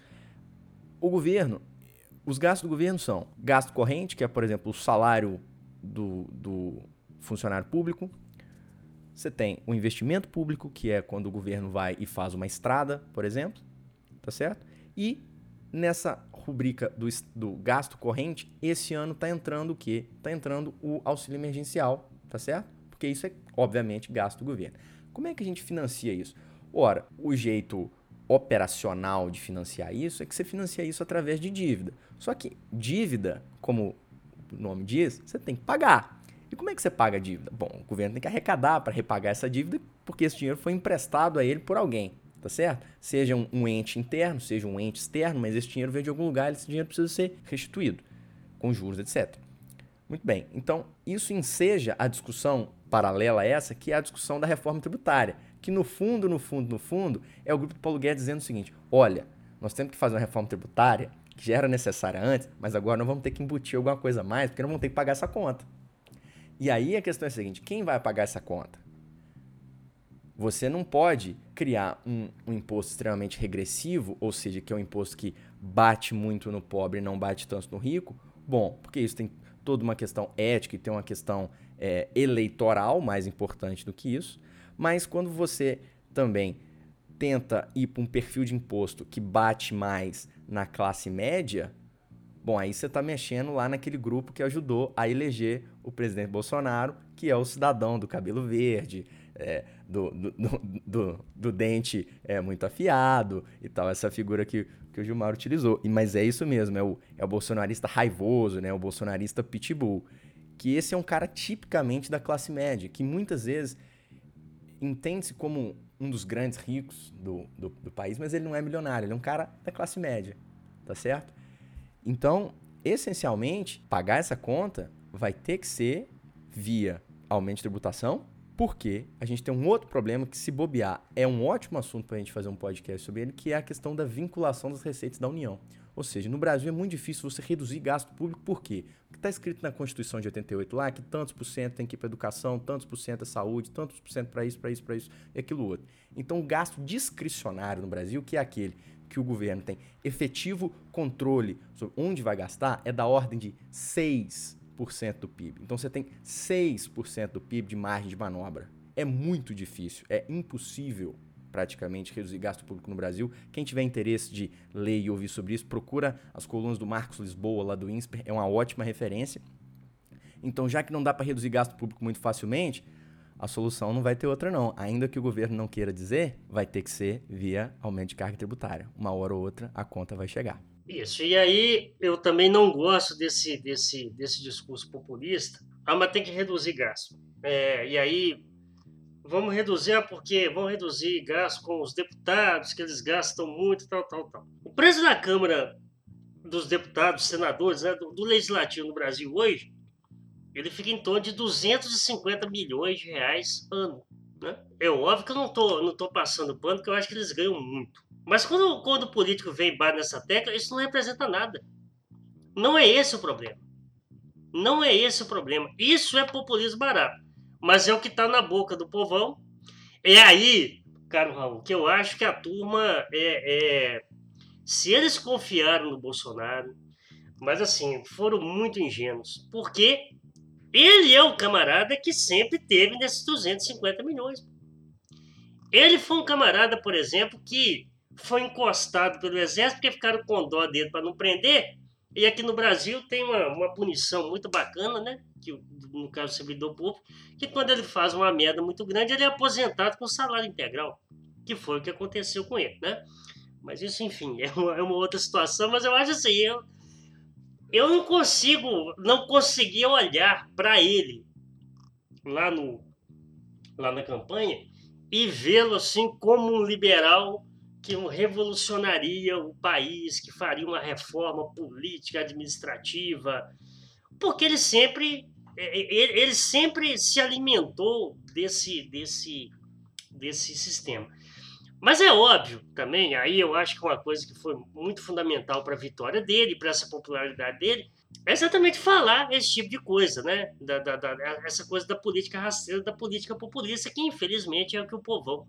o governo, os gastos do governo são gasto corrente, que é, por exemplo, o salário do, do funcionário público. Você tem o investimento público, que é quando o governo vai e faz uma estrada, por exemplo, tá certo? E nessa rubrica do, do gasto corrente, esse ano está entrando o quê? Está entrando o auxílio emergencial, tá certo? Porque isso é, obviamente, gasto do governo. Como é que a gente financia isso? Ora, o jeito operacional de financiar isso é que você financia isso através de dívida. Só que dívida, como o nome diz, você tem que pagar. E como é que você paga a dívida? Bom, o governo tem que arrecadar para repagar essa dívida, porque esse dinheiro foi emprestado a ele por alguém, tá certo? Seja um, um ente interno, seja um ente externo, mas esse dinheiro veio de algum lugar, esse dinheiro precisa ser restituído, com juros, etc. Muito bem, então isso enseja a discussão paralela a essa, que é a discussão da reforma tributária, que no fundo, no fundo, no fundo, é o grupo do Paulo Guedes dizendo o seguinte: olha, nós temos que fazer uma reforma tributária que já era necessária antes, mas agora nós vamos ter que embutir alguma coisa a mais, porque nós vamos ter que pagar essa conta. E aí a questão é a seguinte: quem vai pagar essa conta? Você não pode criar um, um, imposto extremamente regressivo, ou seja, que é um imposto que bate muito no pobre e não bate tanto no rico. Bom, porque isso tem toda uma questão ética e tem uma questão é, eleitoral, mais importante do que isso. Mas quando você também tenta ir para um perfil de imposto que bate mais na classe média, bom, aí você está mexendo lá naquele grupo que ajudou a eleger o presidente Bolsonaro, que é o cidadão do cabelo verde, é, do, do, do, do, dente é, muito afiado e tal, essa figura que, que o Gilmar utilizou. E, mas é isso mesmo, é o, é o bolsonarista raivoso, né, o bolsonarista pitbull que esse é um cara tipicamente da classe média, que muitas vezes entende-se como um dos grandes ricos do, do, do, país, mas ele não é milionário, ele é um cara da classe média, tá certo? Então, essencialmente, pagar essa conta vai ter que ser via aumento de tributação, Porque a gente tem um outro problema que, se bobear, é um ótimo assunto para a gente fazer um podcast sobre ele, que é a questão da vinculação das receitas da União. Ou seja, no Brasil é muito difícil você reduzir gasto público, por quê? Porque está escrito na Constituição de 88 lá que tantos por cento tem que ir para educação, tantos por cento é saúde, tantos por cento para isso, para isso, para isso e aquilo outro. Então, o gasto discricionário no Brasil, que é aquele que o governo tem efetivo controle sobre onde vai gastar, é da ordem de 6% do PIB. Então, você tem 6% do PIB de margem de manobra. É muito difícil, é impossível praticamente reduzir gasto público no Brasil. Quem tiver interesse de ler e ouvir sobre isso, procura as colunas do Marcos Lisboa lá do INSPER, é uma ótima referência. Então, já que não dá para reduzir gasto público muito facilmente, a solução não vai ter outra não. Ainda que o governo não queira dizer, vai ter que ser via aumento de carga tributária. Uma hora ou outra a conta vai chegar. Isso. E aí eu também não gosto desse desse desse discurso populista. Ah, mas tem que reduzir gasto. É, e aí vamos reduzir, porque vamos reduzir gasto com os deputados, que eles gastam muito, tal, tal, tal. O preço da Câmara dos deputados, senadores, né, do, do, legislativo no Brasil hoje, ele fica em torno de 250 milhões de reais ano. Né? É óbvio que eu não tô, não tô passando pano, porque eu acho que eles ganham muito. Mas quando, quando o político vem e bate nessa tecla, isso não representa nada. Não é esse o problema. Não é esse o problema. Isso é populismo barato mas é o que está na boca do povão. É aí, caro Raul, que eu acho que a turma é, é, se eles confiaram no Bolsonaro, mas assim, foram muito ingênuos, porque ele é o camarada que sempre teve nesses 250 milhões. Ele foi um camarada, por exemplo, que foi encostado pelo exército porque ficaram com dó dele para não prender. E aqui no Brasil tem uma, uma punição muito bacana, né? Que no caso do servidor público, que quando ele faz uma merda muito grande, ele é aposentado com salário integral, que foi o que aconteceu com ele, né? Mas isso, enfim, é uma, é uma outra situação, mas eu acho assim, eu, eu não consigo, não conseguia olhar para ele lá, no, lá na campanha e vê-lo assim como um liberal que revolucionaria o país, que faria uma reforma política, administrativa, porque ele sempre é, é, ele sempre se alimentou desse, desse, desse sistema. Mas é óbvio também, aí eu acho que uma coisa que foi muito fundamental para a vitória dele, para essa popularidade dele, é exatamente falar esse tipo de coisa, né? Da, da, da, essa coisa da política rasteira, da política populista, que infelizmente é o que o povão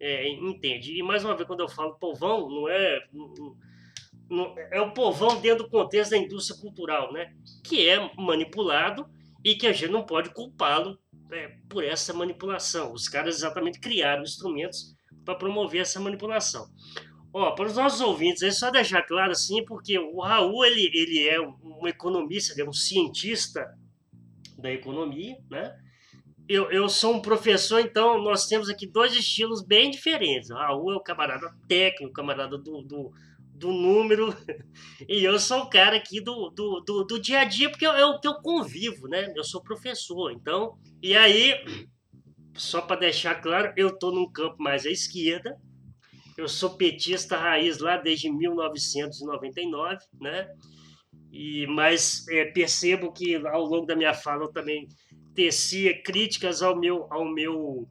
é, entende. E mais uma vez, quando eu falo povão, não é. Não, é o povão dentro do contexto da indústria cultural, né? Que é manipulado e que a gente não pode culpá-lo é, por essa manipulação. Os caras exatamente criaram instrumentos para promover essa manipulação. Ó, para os nossos ouvintes, é só deixar claro assim, porque o Raul ele, ele é um economista, ele é um cientista da economia, né? Eu, eu sou um professor, então nós temos aqui dois estilos bem diferentes. O Raul é o camarada técnico, o camarada do, do do número. E eu sou o cara aqui do, do, do, do dia a dia, porque é o que eu convivo, né? Eu sou professor, então. E aí, só para deixar claro, eu estou num campo mais à esquerda. Eu sou petista raiz lá desde 1999, né? E, mas é, percebo que ao longo da minha fala eu também tecia críticas ao meu, ao meu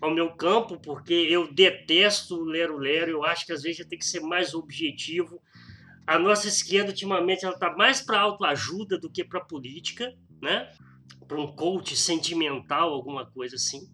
ao meu campo, porque eu detesto lero-lero, eu acho que às vezes tem que ser mais objetivo. A nossa esquerda, ultimamente, ela está mais para autoajuda do que para política, né? Para um coach sentimental, alguma coisa assim.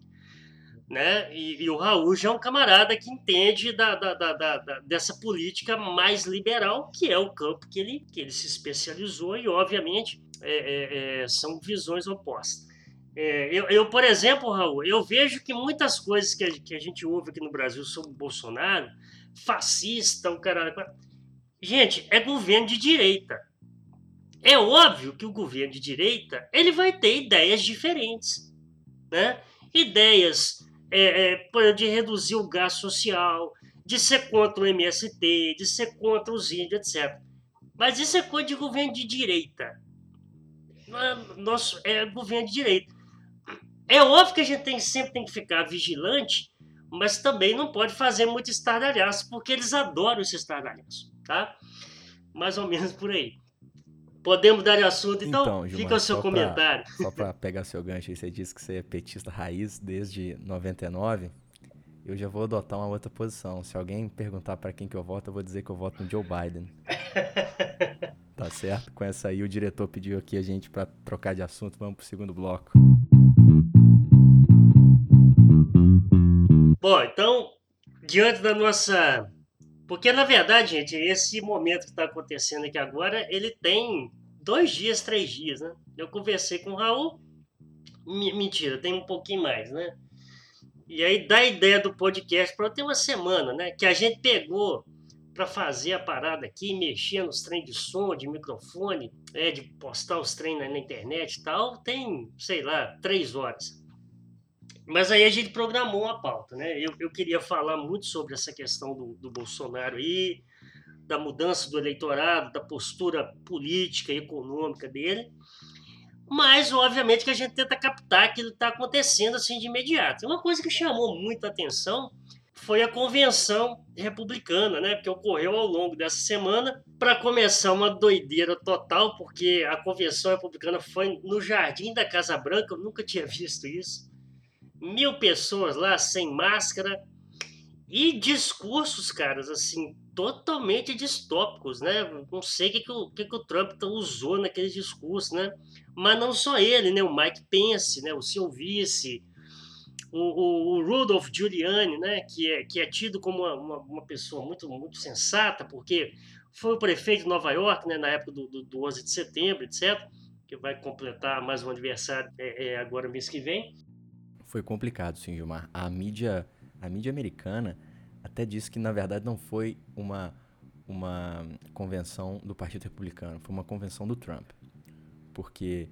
Né? E, e, o Raul já é um camarada que entende da, da, da, dessa política mais liberal, que é o campo que ele, que ele se especializou, e obviamente é, é, é, são visões opostas. É, eu, eu, por exemplo, Raul, eu vejo que muitas coisas que a, que a gente ouve aqui no Brasil sobre o Bolsonaro, fascista, o cara. Gente, é governo de direita. É óbvio que o governo de direita ele vai ter ideias diferentes, né? Ideias é, é, de reduzir o gasto social, de ser contra o MST, de ser contra os índios, etc. Mas isso é coisa de governo de direita. Nosso, é governo de direita. É óbvio que a gente tem, sempre tem que ficar vigilante, mas também não pode fazer muito estardalhaço, porque eles adoram esse estardalhaço, tá? Mais ou menos por aí. Podemos dar de assunto, então, então Gilmar, fica o seu só comentário. Pra, só para pegar seu gancho aí, você disse que você é petista raiz desde 99. Eu já vou adotar uma outra posição. Se alguém perguntar para quem que eu voto, eu vou dizer que eu voto no Joe Biden. tá certo? Com essa aí, o diretor pediu aqui a gente para trocar de assunto. Vamos pro segundo bloco. Bom, então, diante da nossa porque, na verdade, gente, esse momento que está acontecendo aqui agora, ele tem dois dias, três dias, né? Eu conversei com o Raul, mentira, tem um pouquinho mais, né? E aí dá a ideia do podcast para ter uma semana, né? Que a gente pegou para fazer a parada aqui, mexer nos trem de som, de microfone, é, de postar os treinos na internet e tal, tem, sei lá, três horas. Mas aí a gente programou uma pauta, né? Eu, eu queria falar muito sobre essa questão do, do Bolsonaro aí, da mudança do eleitorado, da postura política e econômica dele. Mas, obviamente, que a gente tenta captar aquilo que está acontecendo assim de imediato. Uma coisa que chamou muita atenção foi a convenção republicana, né? Que ocorreu ao longo dessa semana. Para começar, uma doideira total, porque a convenção republicana foi no Jardim da Casa Branca. Eu nunca tinha visto isso mil pessoas lá sem máscara e discursos, caras, assim, totalmente distópicos, né? Não sei o que, que, o, que, que o Trump usou naqueles discursos, né? Mas não só ele, né? O Mike Pence, né? O seu vice, o, o, o Rudolph Giuliani, né? Que é, que é tido como uma, uma, uma, pessoa muito, muito sensata, porque foi o prefeito de Nova York, né? Na época do, do, do 11 de setembro, etc., que vai completar mais um aniversário é, é, agora mês que vem foi complicado, sim, Gilmar. A mídia, a mídia americana até disse que, na verdade, não foi uma, uma convenção do Partido Republicano, foi uma convenção do Trump. Porque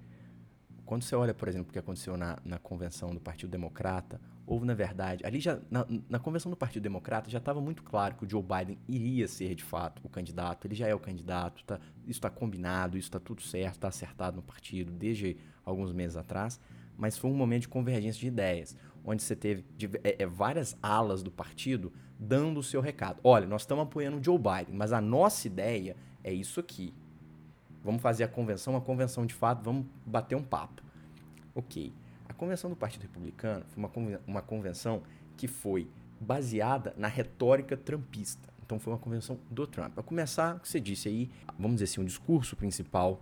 quando você olha, por exemplo, o que aconteceu na, na convenção do Partido Democrata, houve, na verdade, ali já, na, na convenção do Partido Democrata já estava muito claro que o Joe Biden iria ser, de fato, o candidato, ele já é o candidato, tá, isso está combinado, isso está tudo certo, está acertado no partido desde alguns meses atrás mas foi um momento de convergência de ideias, onde você teve é, é, várias alas do partido dando o seu recado. Olha, nós estamos apoiando o Joe Biden, mas a nossa ideia é isso aqui. Vamos fazer a convenção, uma convenção de fato, vamos bater um papo. Ok. A convenção do Partido Republicano foi uma, uma convenção que foi baseada na retórica trumpista. Então foi uma convenção do Trump. Para começar, o que você disse aí, vamos dizer assim, o discurso principal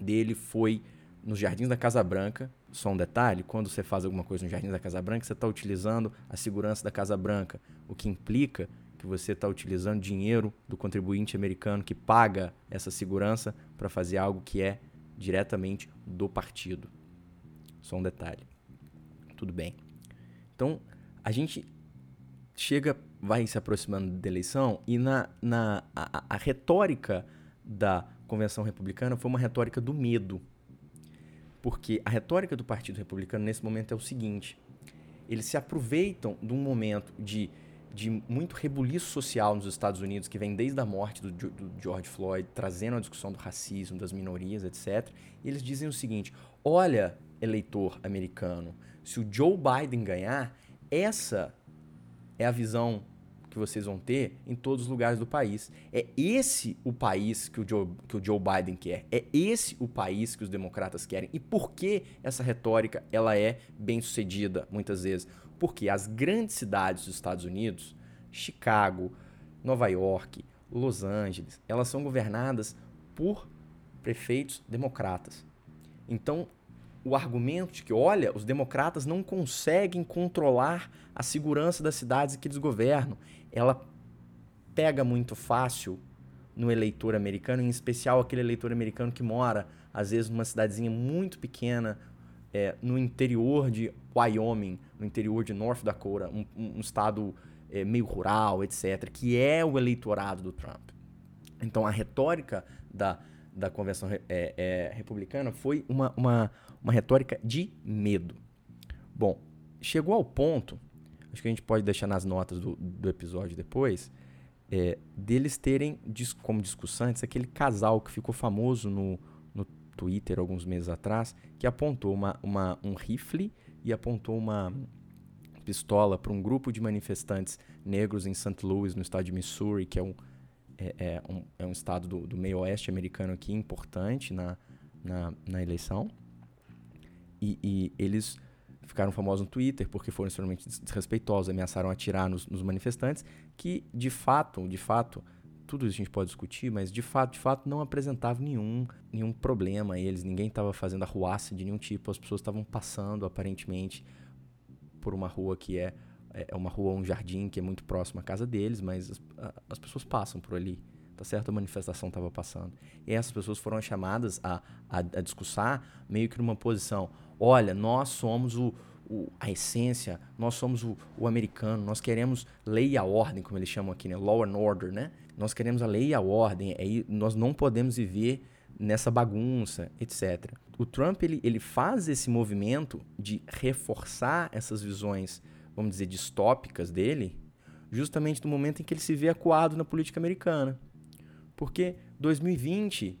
dele foi nos Jardins da Casa Branca, só um detalhe, quando você faz alguma coisa no Jardim da Casa Branca, você está utilizando a segurança da Casa Branca, o que implica que você está utilizando dinheiro do contribuinte americano que paga essa segurança para fazer algo que é diretamente do partido. Só um detalhe. Tudo bem. Então, a gente chega, vai se aproximando da eleição e na, na a, a retórica da convenção republicana foi uma retórica do medo porque a retórica do Partido Republicano nesse momento é o seguinte: eles se aproveitam de um momento de, de muito rebuliço social nos Estados Unidos, que vem desde a morte do, do George Floyd, trazendo a discussão do racismo, das minorias, etc. E eles dizem o seguinte: olha, eleitor americano, se o Joe Biden ganhar, essa é a visão que vocês vão ter em todos os lugares do país. É esse o país que o Joe, que o Joe Biden quer. É esse o país que os democratas querem. E por que essa retórica ela é bem sucedida muitas vezes? Porque as grandes cidades dos Estados Unidos, Chicago, Nova York, Los Angeles, elas são governadas por prefeitos democratas. Então, o argumento de que, olha, os democratas não conseguem controlar a segurança das cidades que eles governam ela pega muito fácil no eleitor americano, em especial aquele eleitor americano que mora, às vezes, numa cidadezinha muito pequena, é, no interior de Wyoming, no interior de North Dakota, um, um estado é, meio rural, etc., que é o eleitorado do Trump. Então, a retórica da, da convenção é, é, republicana foi uma, uma, uma retórica de medo. Bom, chegou ao ponto acho que a gente pode deixar nas notas do, do episódio depois, é, deles terem como discussantes aquele casal que ficou famoso no, no Twitter alguns meses atrás, que apontou uma, uma, um rifle e apontou uma pistola para um grupo de manifestantes negros em St. Louis, no estado de Missouri, que é um, é, é, um, é um estado do, do meio oeste americano aqui importante na, na, na eleição. E, e, eles ficaram famosos no Twitter porque foram extremamente desrespeitosos, ameaçaram atirar nos, nos, manifestantes, que de fato, de fato, tudo isso a gente pode discutir, mas de fato, de fato não apresentava nenhum, nenhum problema a eles, ninguém estava fazendo arruaça de nenhum tipo, as pessoas estavam passando aparentemente por uma rua que é, é uma rua, um jardim que é muito próximo à casa deles, mas as, as pessoas passam por ali tá certo? A manifestação estava passando. E essas pessoas foram chamadas a, a, a discursar meio que numa posição: olha, nós somos o, o, a essência, nós somos o, o, americano, nós queremos lei e a ordem, como eles chamam aqui, né? Law and order, né? Nós queremos a lei e a ordem, é, nós não podemos viver nessa bagunça, etc. O Trump ele, ele faz esse movimento de reforçar essas visões, vamos dizer, distópicas dele, justamente no momento em que ele se vê acuado na política americana. Porque 2020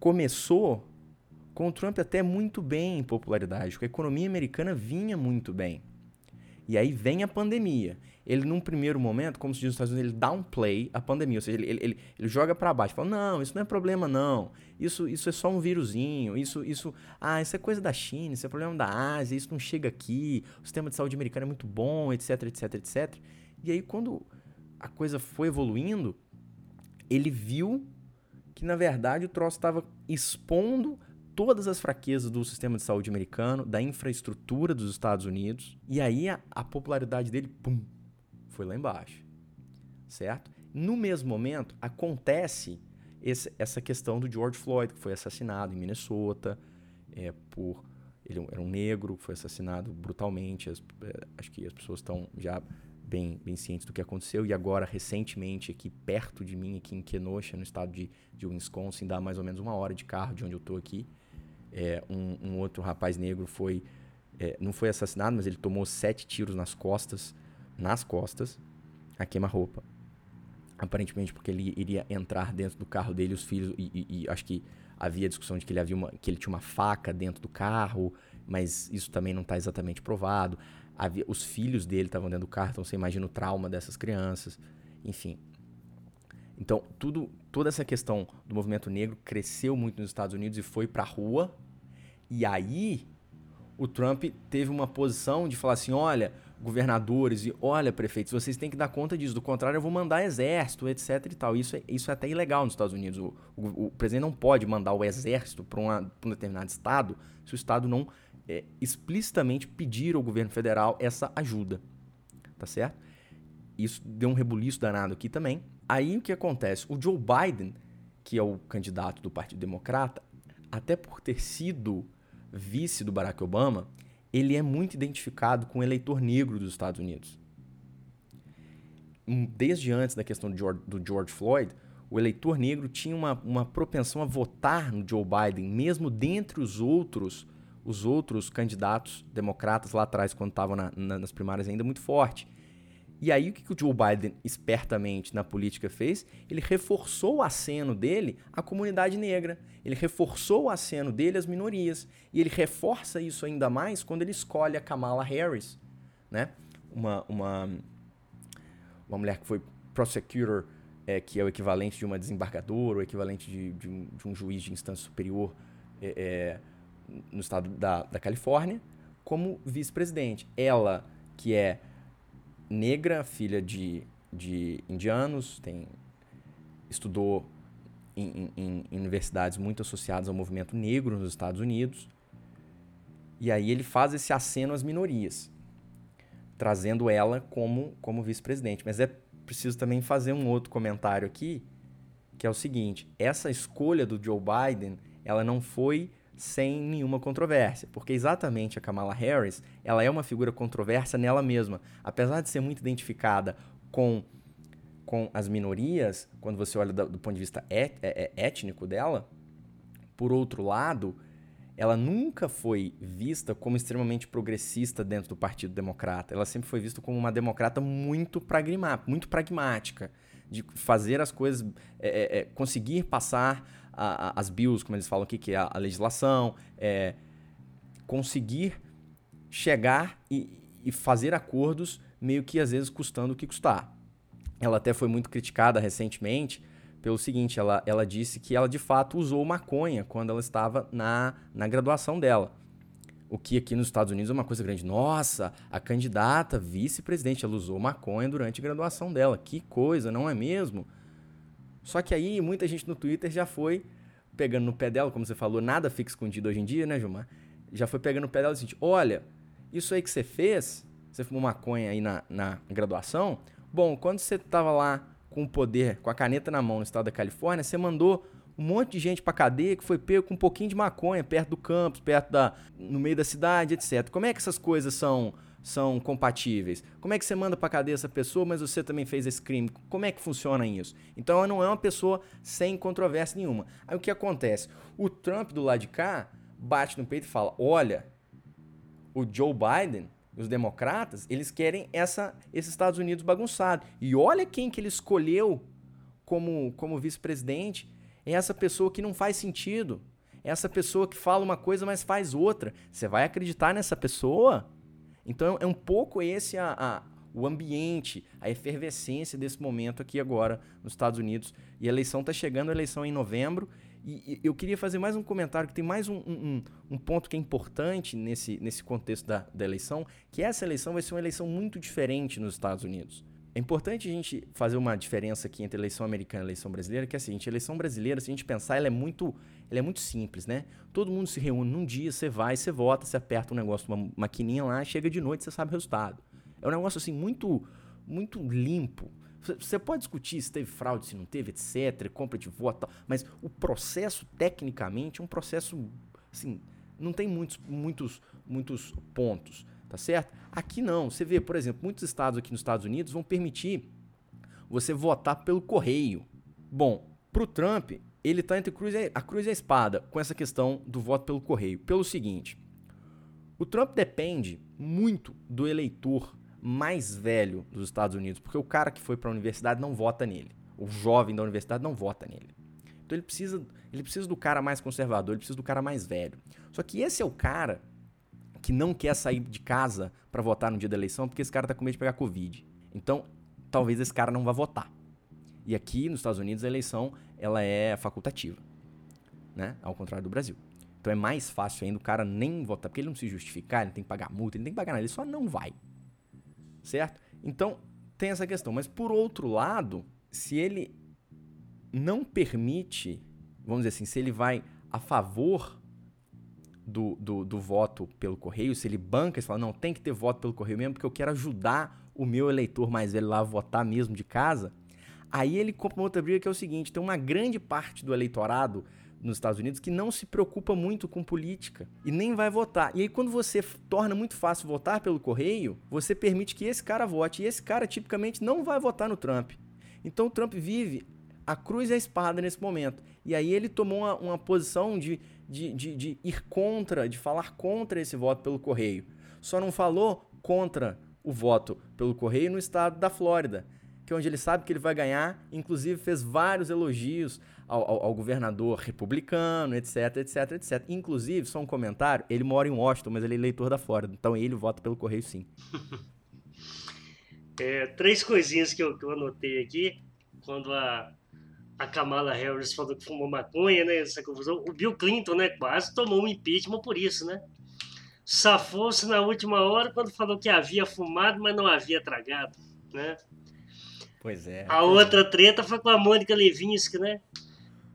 começou com o Trump até muito bem em popularidade, porque a economia americana vinha muito bem. E aí vem a pandemia. Ele, num primeiro momento, como se diz nos Estados Unidos, ele downplay a pandemia. Ou seja, ele, ele, ele, joga para baixo. Fala, não, isso não é problema, não. Isso, isso é só um vírusinho. Isso, isso, ah, isso é coisa da China, isso é problema da Ásia, isso não chega aqui. O sistema de saúde americano é muito bom, etc, etc, etc. E aí, quando a coisa foi evoluindo, ele viu que, na verdade, o troço estava expondo todas as fraquezas do sistema de saúde americano, da infraestrutura dos Estados Unidos, e aí a, a popularidade dele, pum, foi lá embaixo. Certo? No mesmo momento, acontece esse, essa questão do George Floyd, que foi assassinado em Minnesota é, por. Ele era um negro, foi assassinado brutalmente. As, é, acho que as pessoas estão já bem, bem cientes do que aconteceu. E agora, recentemente, aqui perto de mim, aqui em Kenosha, no estado de, de Wisconsin, dá mais ou menos uma hora de carro de onde eu estou aqui. É, um, um, outro rapaz negro foi. É, não foi assassinado, mas ele tomou sete tiros nas costas. Nas costas, a queima-roupa. Aparentemente porque ele iria entrar dentro do carro dele, os filhos. E, e, e acho que havia discussão de que ele, havia uma, que ele tinha uma faca dentro do carro, mas isso também não está exatamente provado havia, os filhos dele estavam dentro do carro, então você imagina o trauma dessas crianças, enfim. Então, tudo, toda essa questão do movimento negro cresceu muito nos Estados Unidos e foi para a rua. E aí, o Trump teve uma posição de falar assim: olha, governadores e olha, prefeitos, vocês têm que dar conta disso. Do contrário, eu vou mandar exército, etc. e tal. Isso é, isso é até ilegal nos Estados Unidos. O, o, o presidente não pode mandar o exército para um determinado estado se o estado não é, explicitamente pedir ao governo federal essa ajuda. Tá certo? Isso deu um rebuliço danado aqui também. Aí o que acontece? O Joe Biden, que é o candidato do Partido Democrata, até por ter sido vice do Barack Obama, ele é muito identificado com o eleitor negro dos Estados Unidos. Desde antes da questão do George, do George Floyd, o eleitor negro tinha uma, uma propensão a votar no Joe Biden, mesmo dentre os outros os outros candidatos democratas lá atrás, quando estavam na, na, nas primárias ainda muito forte. E aí o que, o Joe Biden espertamente na política fez? Ele reforçou o aceno dele à comunidade negra. Ele reforçou o aceno dele às minorias. E ele reforça isso ainda mais quando ele escolhe a Kamala Harris, né? Uma, uma, uma mulher que foi prosecutor, é, que é o equivalente de uma desembargadora, o equivalente de, de, um, de um juiz de instância superior é, é, no estado da, da Califórnia, como vice-presidente. Ela, que é negra, filha de, de indianos, tem, estudou em, em, em, universidades muito associadas ao movimento negro nos Estados Unidos. E aí ele faz esse aceno às minorias, trazendo ela como, como vice-presidente. Mas é preciso também fazer um outro comentário aqui, que é o seguinte: essa escolha do Joe Biden, ela não foi sem nenhuma controvérsia, porque exatamente a Kamala Harris, ela é uma figura controversa nela mesma, apesar de ser muito identificada com com as minorias, quando você olha do, do ponto de vista et, é, é, étnico dela, por outro lado, ela nunca foi vista como extremamente progressista dentro do Partido Democrata. Ela sempre foi vista como uma democrata muito, pragma, muito pragmática, de fazer as coisas, é, é, é conseguir passar a, a, as bills, como eles falam aqui, que é a, a legislação, é, conseguir chegar e, e fazer acordos meio que às vezes custando o que custar. ela até foi muito criticada recentemente pelo seguinte, ela, ela disse que ela de fato usou maconha quando ela estava na, na graduação dela. O que aqui nos Estados Unidos é uma coisa grande. Nossa, a candidata vice-presidente, ela usou maconha durante a graduação dela. Que coisa, não é mesmo? Só que aí muita gente no Twitter já foi pegando no pé dela, como você falou, nada fica escondido hoje em dia, né, Gilmar? Já foi pegando no pé dela e disse: olha, isso aí que você fez, você fumou maconha aí na, na graduação. Bom, quando você estava lá com o poder, com a caneta na mão no estado da Califórnia, você mandou um monte de gente pra cadeia que foi pego com um pouquinho de maconha perto do campus, perto da. no meio da cidade, etc. Como é que essas coisas são são compatíveis? Como é que você manda pra cadeia essa pessoa, mas você também fez esse crime? Como é que funciona isso? Então ela não é uma pessoa sem controvérsia nenhuma. Aí o que acontece? O Trump do lado de cá bate no peito e fala: olha, o Joe Biden, os democratas, eles querem essa, esses Estados Unidos bagunçado. E olha quem que ele escolheu como, como vice-presidente é essa pessoa que não faz sentido. É essa pessoa que fala uma coisa, mas faz outra. Você vai acreditar nessa pessoa? Então é um pouco esse a, a, o ambiente, a efervescência desse momento aqui agora nos Estados Unidos. E a eleição está chegando, a eleição é em novembro. E, e, eu queria fazer mais um comentário, que tem mais um, um, um, ponto que é importante nesse, nesse contexto da, da eleição, que essa eleição vai ser uma eleição muito diferente nos Estados Unidos. É importante a gente fazer uma diferença aqui entre eleição americana e eleição brasileira, que é a seguinte, a eleição brasileira, se a gente pensar, ela é muito, ela é muito simples, né? Todo mundo se reúne num dia, você vai, você vota, você aperta um negócio, uma maquininha lá, chega de noite, você sabe o resultado. É um negócio assim muito muito limpo. Você pode discutir se teve fraude, se não teve, etc, compra de voto, tal, mas o processo tecnicamente é um processo assim, não tem muitos muitos muitos pontos tá certo? Aqui não. Você vê, por exemplo, muitos estados aqui nos Estados Unidos vão permitir você votar pelo correio. Bom, pro Trump, ele tá entre cruz e, a cruz e a espada com essa questão do voto pelo correio. Pelo seguinte, o Trump depende muito do eleitor mais velho dos Estados Unidos, porque o cara que foi para a universidade não vota nele. O jovem da universidade não vota nele. Então ele precisa, ele precisa do cara mais conservador, ele precisa do cara mais velho. Só que esse é o cara que não quer sair de casa para votar no dia da eleição porque esse cara tá com medo de pegar Covid. Então, talvez esse cara não vá votar. E aqui nos Estados Unidos a eleição ela é facultativa, né? Ao contrário do Brasil. Então é mais fácil ainda o cara nem votar, porque ele não se justificar, ele tem que pagar multa, ele tem que pagar nada, ele só não vai. Certo? Então tem essa questão. Mas por outro lado, se ele não permite, vamos dizer assim, se ele vai a favor do, do, do, voto pelo correio, se ele banca, ele fala, não, tem que ter voto pelo correio mesmo, porque eu quero ajudar o meu eleitor mais velho lá a votar mesmo de casa, aí ele compra uma outra briga que é o seguinte, tem uma grande parte do eleitorado nos Estados Unidos que não se preocupa muito com política e nem vai votar. E aí quando você torna muito fácil votar pelo correio, você permite que esse cara vote, e esse cara tipicamente não vai votar no Trump. Então o Trump vive a cruz e a espada nesse momento. E aí ele tomou uma, uma posição de de, de, de ir contra, de falar contra esse voto pelo correio. Só não falou contra o voto pelo correio no estado da Flórida, que é onde ele sabe que ele vai ganhar, inclusive fez vários elogios ao, ao, ao, governador republicano, etc, etc, etc. Inclusive, só um comentário, ele mora em Washington, mas ele é eleitor da Flórida, então ele vota pelo correio sim. É, três coisinhas que eu, que eu anotei aqui, quando a, a Kamala Harris falou que fumou maconha, né? Essa confusão. O Bill Clinton, né? Quase tomou um impeachment por isso, né? Safou-se na última hora quando falou que havia fumado, mas não havia tragado, né? Pois é. A outra treta foi com a Mônica Levinsky, né?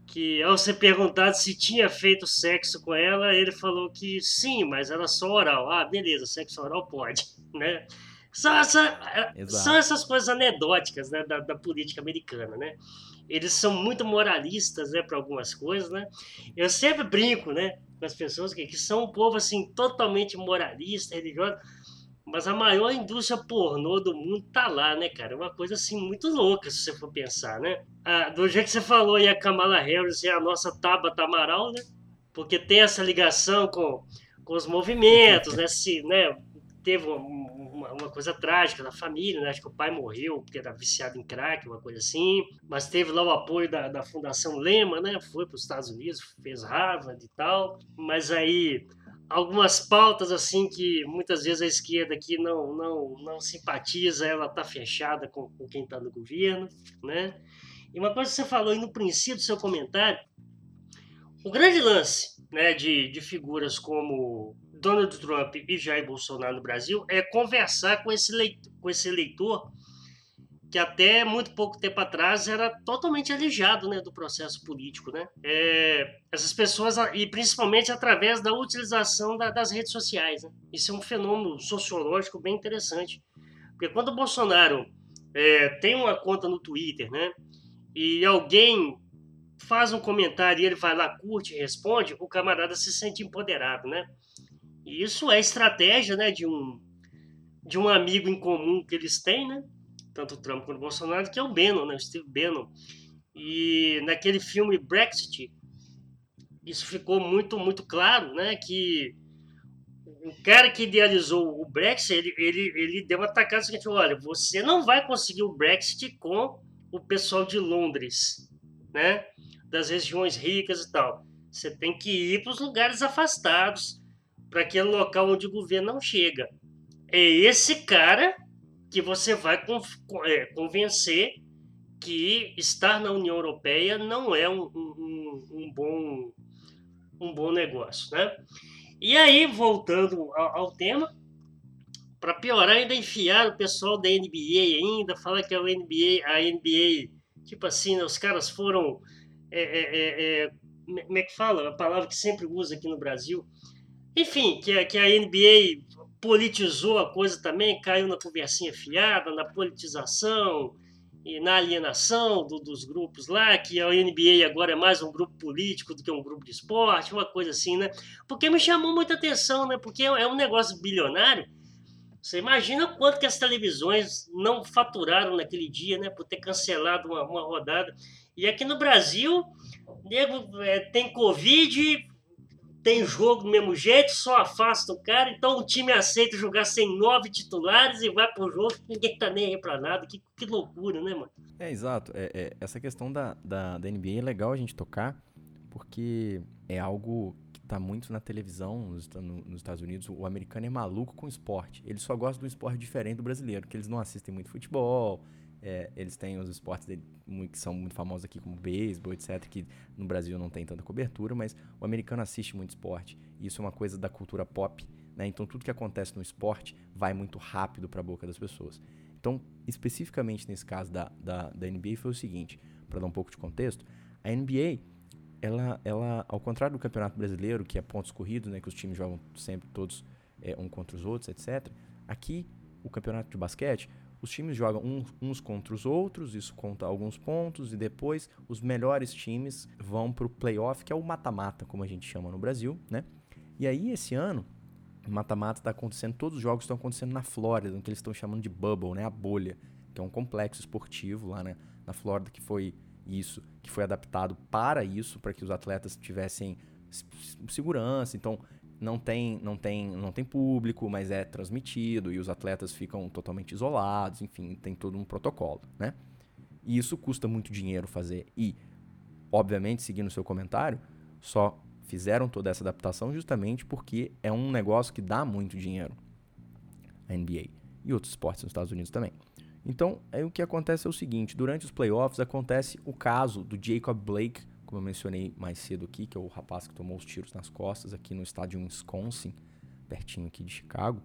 Que ao ser perguntado se tinha feito sexo com ela, ele falou que sim, mas era só oral. Ah, beleza, sexo oral pode, né? São, essa, são essas coisas anedóticas né, da, da política americana, né? eles são muito moralistas, né, para algumas coisas, né? Eu sempre brinco, né, com as pessoas que, que são um povo assim totalmente moralista, religioso, mas a maior indústria pornô do mundo tá lá, né, cara? É uma coisa assim muito louca se você for pensar, né? Ah, do jeito que você falou, e a Kamala Harris é a nossa Tabata Amaral, né? Porque tem essa ligação com, com os movimentos, né? Se, né? Teve um, uma, uma, coisa trágica na família, né? Acho que o pai morreu porque era viciado em crack, uma coisa assim. Mas teve lá o apoio da, da Fundação Lema, né? Foi para os Estados Unidos, fez Harvard e tal. Mas aí algumas pautas assim que muitas vezes a esquerda aqui não não não simpatiza, ela está fechada com, com quem está no governo, né? E uma coisa que você falou aí no princípio do seu comentário, o grande lance, né, de, de figuras como Donald Trump e Jair Bolsonaro no Brasil é conversar com esse leitor, com esse eleitor que até muito pouco tempo atrás era totalmente alijado né, do processo político. Né? É, essas pessoas, e principalmente através da utilização da, das redes sociais. Né? Isso é um fenômeno sociológico bem interessante. Porque quando o Bolsonaro é, tem uma conta no Twitter né, e alguém faz um comentário e ele vai lá, curte e responde, o camarada se sente empoderado. Né? E isso é estratégia né, de, um, de um amigo em comum que eles têm, né? Tanto o Trump quanto o Bolsonaro, que é o Bannon, né, o Steve Bannon. E naquele filme Brexit, isso ficou muito, muito claro, né, que o cara que idealizou o Brexit, ele, ele, ele deu uma atacada seguinte, olha, você não vai conseguir o Brexit com o pessoal de Londres, né, das regiões ricas e tal. Você tem que ir para os lugares afastados, para aquele local onde o governo não chega. É esse cara que você vai é, convencer que estar na União Europeia não é um, um, um bom, um bom negócio, né? E aí, voltando ao, ao tema, para piorar, ainda enfiar o pessoal da NBA ainda, fala que a NBA, a NBA, tipo assim, né, os caras foram, é, é, é, é como é que fala? A palavra que sempre usa aqui no Brasil. Enfim, que, que a NBA politizou a coisa também, caiu na conversinha fiada, na politização e na alienação do, dos grupos lá, que a NBA agora é mais um grupo político do que um grupo de esporte, uma coisa assim, né? Porque me chamou muita atenção, né? Porque é um negócio bilionário. Você imagina quanto que as televisões não faturaram naquele dia, né? Por ter cancelado uma, uma rodada. E aqui no Brasil, nego é, tem Covid, tem jogo do mesmo jeito, só afasta o cara, então o time aceita jogar sem nove titulares e vai pro jogo, ninguém tá nem aí pra nada. Que, que loucura, né, mano? É, exato. É, é, essa questão da, da, da NBA é legal a gente tocar, porque é algo que tá muito na televisão nos, no, nos Estados Unidos. O americano é maluco com esporte. Ele só gosta um esporte diferente do brasileiro, que eles não assistem muito futebol, é, eles têm os esportes dele, que são muito famosos aqui, como beisebol, etc., que no Brasil não tem tanta cobertura, mas o americano assiste muito esporte. E isso é uma coisa da cultura pop, né? Então tudo que acontece no esporte vai muito rápido para a boca das pessoas. Então, especificamente nesse caso da, da, da NBA, foi o seguinte: para dar um pouco de contexto, a NBA, ela, ela, ao contrário do Campeonato Brasileiro, que é pontos corridos, né, que os times jogam sempre todos é, um contra os outros, etc., aqui, o Campeonato de Basquete, os times jogam uns, uns contra os outros, isso conta alguns pontos, e depois os melhores times vão para o playoff, que é o mata-mata, como a gente chama no Brasil, né? E aí, esse ano, mata-mata está acontecendo, todos os jogos estão acontecendo na Flórida, no que eles estão chamando de bubble, né? A bolha, que é um complexo esportivo lá né? na Flórida que foi isso, que foi adaptado para isso, para que os atletas tivessem segurança. Então, não tem, não tem, não tem público, mas é transmitido e os atletas ficam totalmente isolados, enfim, tem todo um protocolo, né? E isso custa muito dinheiro fazer. E, obviamente, seguindo o seu comentário, só fizeram toda essa adaptação justamente porque é um negócio que dá muito dinheiro. A NBA e outros esportes nos Estados Unidos também. Então, aí o que acontece é o seguinte: durante os playoffs acontece o caso do Jacob Blake como eu mencionei mais cedo aqui, que é o rapaz que tomou os tiros nas costas aqui no estádio Wisconsin, pertinho aqui de Chicago.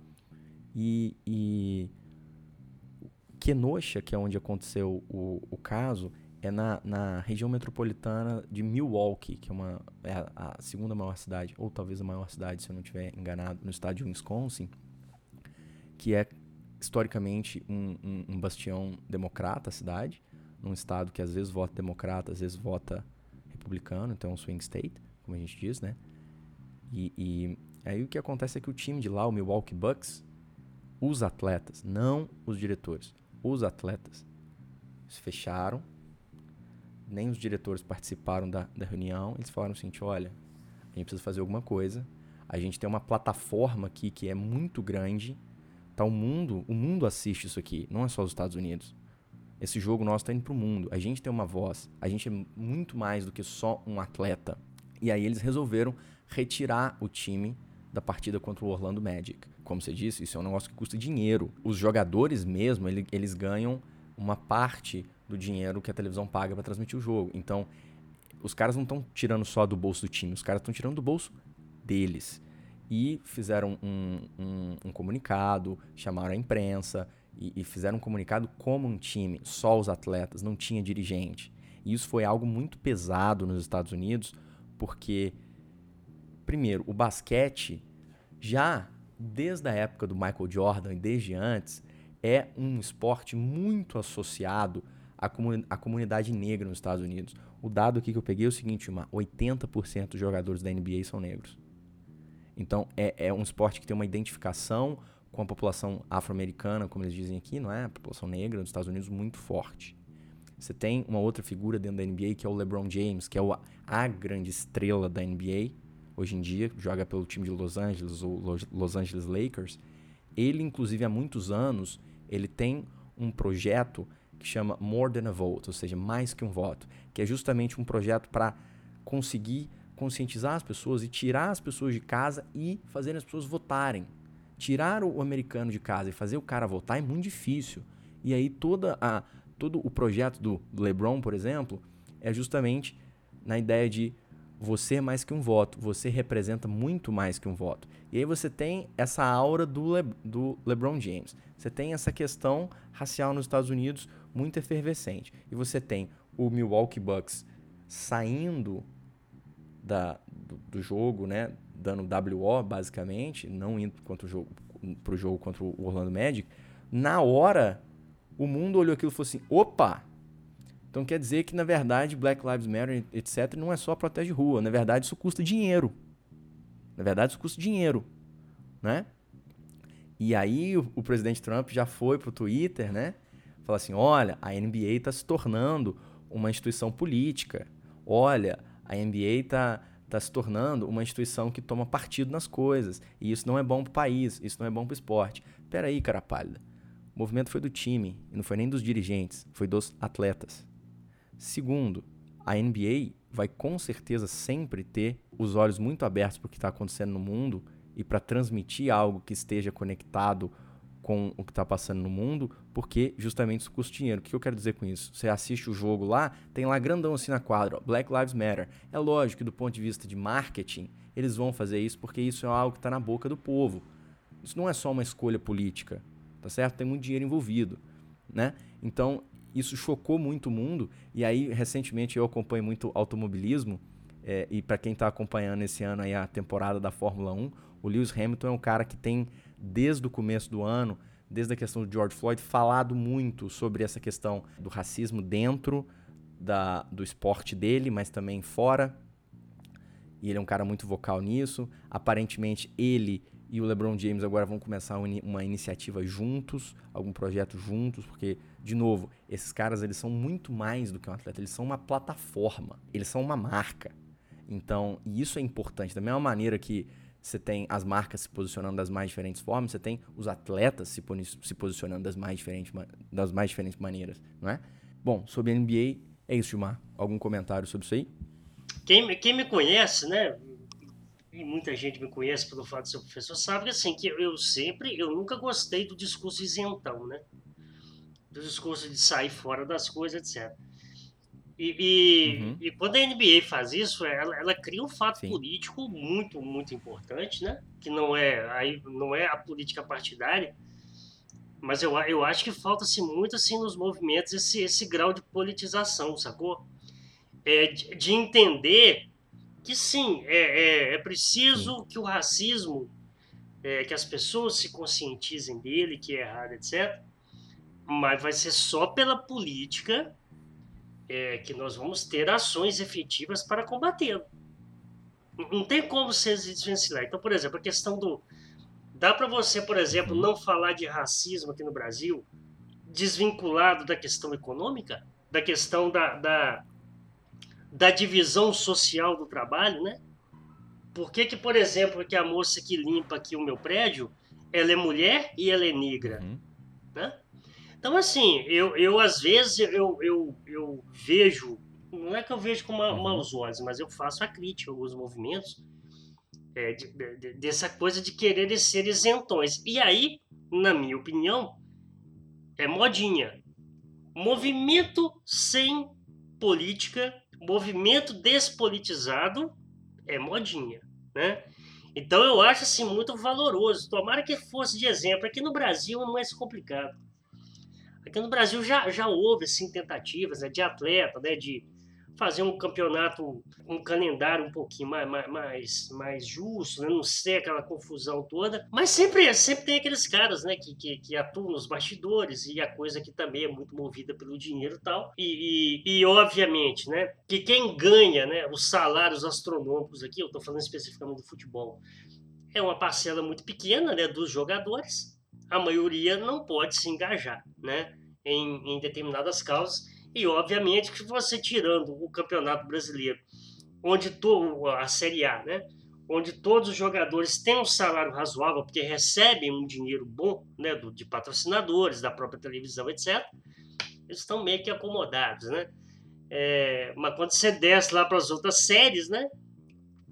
E, e Kenosha, que é onde aconteceu o, o caso, é na, na região metropolitana de Milwaukee, que é, uma, é a segunda maior cidade, ou talvez a maior cidade, se eu não estiver enganado, no estado de Wisconsin, que é historicamente um, um, um bastião democrata, a cidade, num estado que às vezes vota democrata, às vezes vota republicano, então é um swing state, como a gente diz, né? E, e aí o que acontece é que o time de lá, o Milwaukee Bucks, os atletas, não os diretores, os atletas se fecharam, nem os diretores participaram da, da reunião, eles falaram o seguinte, olha, a gente precisa fazer alguma coisa, a gente tem uma plataforma aqui que é muito grande, tá o mundo, o mundo assiste isso aqui, não é só os Estados Unidos. Esse jogo nosso está indo para o mundo. A gente tem uma voz. A gente é muito mais do que só um atleta. E aí eles resolveram retirar o time da partida contra o Orlando Magic. Como você disse, isso é um negócio que custa dinheiro. Os jogadores mesmo, ele, eles ganham uma parte do dinheiro que a televisão paga para transmitir o jogo. Então, os caras não estão tirando só do bolso do time, os caras estão tirando do bolso deles. E fizeram um, um, um comunicado, chamaram a imprensa e, e fizeram um comunicado como um time, só os atletas, não tinha dirigente. E isso foi algo muito pesado nos Estados Unidos, porque, primeiro, o basquete já desde a época do Michael Jordan e desde antes é um esporte muito associado à, à comunidade negra nos Estados Unidos. O dado aqui que eu peguei é o seguinte, uma 80% dos jogadores da NBA são negros. Então é, é um esporte que tem uma identificação com a população afro-americana, como eles dizem aqui, não é? A população negra nos Estados Unidos muito forte. Você tem uma outra figura dentro da NBA que é o LeBron James, que é o, a grande estrela da NBA hoje em dia, joga pelo time de Los Angeles, o Los Angeles Lakers. Ele, inclusive, há muitos anos, ele tem um projeto que chama More Than a Vote, ou seja, mais que um voto, que é justamente um projeto para conseguir conscientizar as pessoas e tirar as pessoas de casa e fazer as pessoas votarem. Tirar o americano de casa e fazer o cara votar é muito difícil. E aí toda a, todo o projeto do, LeBron, por exemplo, é justamente na ideia de você é mais que um voto, você representa muito mais que um voto. E aí você tem essa aura do, Le, do LeBron James. Você tem essa questão racial nos Estados Unidos muito efervescente. E você tem o Milwaukee Bucks saindo da, do, do jogo, né, dando WO basicamente, não indo contra o jogo, pro jogo contra o Orlando Magic. Na hora, o mundo olhou aquilo e falou assim: opa! Então quer dizer que, na verdade, Black Lives Matter, etc., não é só protege rua. Na verdade, isso custa dinheiro. Na verdade, isso custa dinheiro. Né? E aí o, o presidente Trump já foi pro Twitter, né? Falar assim: olha, a NBA está se tornando uma instituição política. Olha, a NBA está tá se tornando uma instituição que toma partido nas coisas. E isso não é bom para o país, isso não é bom para o esporte. Peraí, cara pálida. O movimento foi do time, e não foi nem dos dirigentes, foi dos atletas. Segundo, a NBA vai com certeza sempre ter os olhos muito abertos para o que está acontecendo no mundo e para transmitir algo que esteja conectado com o que está passando no mundo, porque justamente isso custa dinheiro. O que eu quero dizer com isso? Você assiste o jogo lá, tem lá grandão assim na quadra, ó, Black Lives Matter. É lógico que do ponto de vista de marketing, eles vão fazer isso porque isso é algo que está na boca do povo. Isso não é só uma escolha política, tá certo? Tem muito dinheiro envolvido, né? Então, isso chocou muito o mundo. E aí, recentemente, eu acompanho muito automobilismo. É, e para quem está acompanhando esse ano aí a temporada da Fórmula 1, o Lewis Hamilton é um cara que tem, desde o começo do ano, desde a questão do George Floyd, falado muito sobre essa questão do racismo dentro da, do esporte dele, mas também fora. E ele é um cara muito vocal nisso. Aparentemente, ele e o LeBron James agora vão começar uma iniciativa juntos, algum projeto juntos, porque de novo, esses caras eles são muito mais do que um atleta, eles são uma plataforma, eles são uma marca. Então, e isso é importante. Da mesma maneira que você tem as marcas se posicionando das mais diferentes formas, você tem os atletas se, se posicionando das mais, diferentes, das mais diferentes maneiras, não é? Bom, sobre a NBA, é isso, Gilmar. Algum comentário sobre isso aí? Quem, quem me conhece, né, e muita gente me conhece pelo fato de ser professor, sabe assim, que eu sempre, eu nunca gostei do discurso isentão, né? do discurso de sair fora das coisas, etc. E, e, uhum. e, quando a NBA faz isso, ela, ela cria um fato Sim. político muito, muito importante, né? Que não é, aí, não é a política partidária, mas eu, eu acho que falta-se muito assim, nos movimentos esse, esse grau de politização, sacou? É, de, de entender que sim, é, é, é preciso sim. que o racismo, é, que as pessoas se conscientizem dele, que é errado, etc mas vai ser só pela política é, que nós vamos ter ações efetivas para combatê-lo. Não tem como se desvencilhar. Então, por exemplo, a questão do. Dá para você, por exemplo, não falar de racismo aqui no Brasil desvinculado da questão econômica, da questão da, da, da divisão social do trabalho, né? Por que, que, por exemplo, que a moça que limpa aqui o meu prédio, ela é mulher e ela é negra? Uhum. Né? Então, assim, eu, eu às vezes eu, eu, eu vejo, não é que eu vejo com uma, uhum. maus olhos, mas eu faço a crítica a alguns movimentos é, de, de, dessa coisa de querer ser isentões. E aí, na minha opinião, é modinha. Movimento sem política, movimento despolitizado é modinha, né? Então eu acho assim muito valoroso. Tomara que fosse de exemplo. Aqui no Brasil é mais complicado. Aqui no Brasil já, já houve assim, tentativas né, de atleta, né, de fazer um campeonato, um calendário um pouquinho mais, mais, mais justo, né? não ser aquela confusão toda. Mas sempre, sempre tem aqueles caras né? que, que, que atuam nos bastidores e a coisa que também é muito movida pelo dinheiro e tal. E, e, e obviamente, né? que quem ganha né? os salários astronômicos aqui, eu estou falando especificamente do futebol, é uma parcela muito pequena né? dos jogadores. A maioria não pode se engajar né? Em, em determinadas causas e obviamente que você tirando o Campeonato Brasileiro, onde to, a Série A, né? Onde todos os jogadores têm um salário razoável, porque recebem um dinheiro bom, né? Do, de patrocinadores, da própria televisão, etc. Eles estão meio que acomodados, né? É, mas quando você desce lá para as outras séries, né?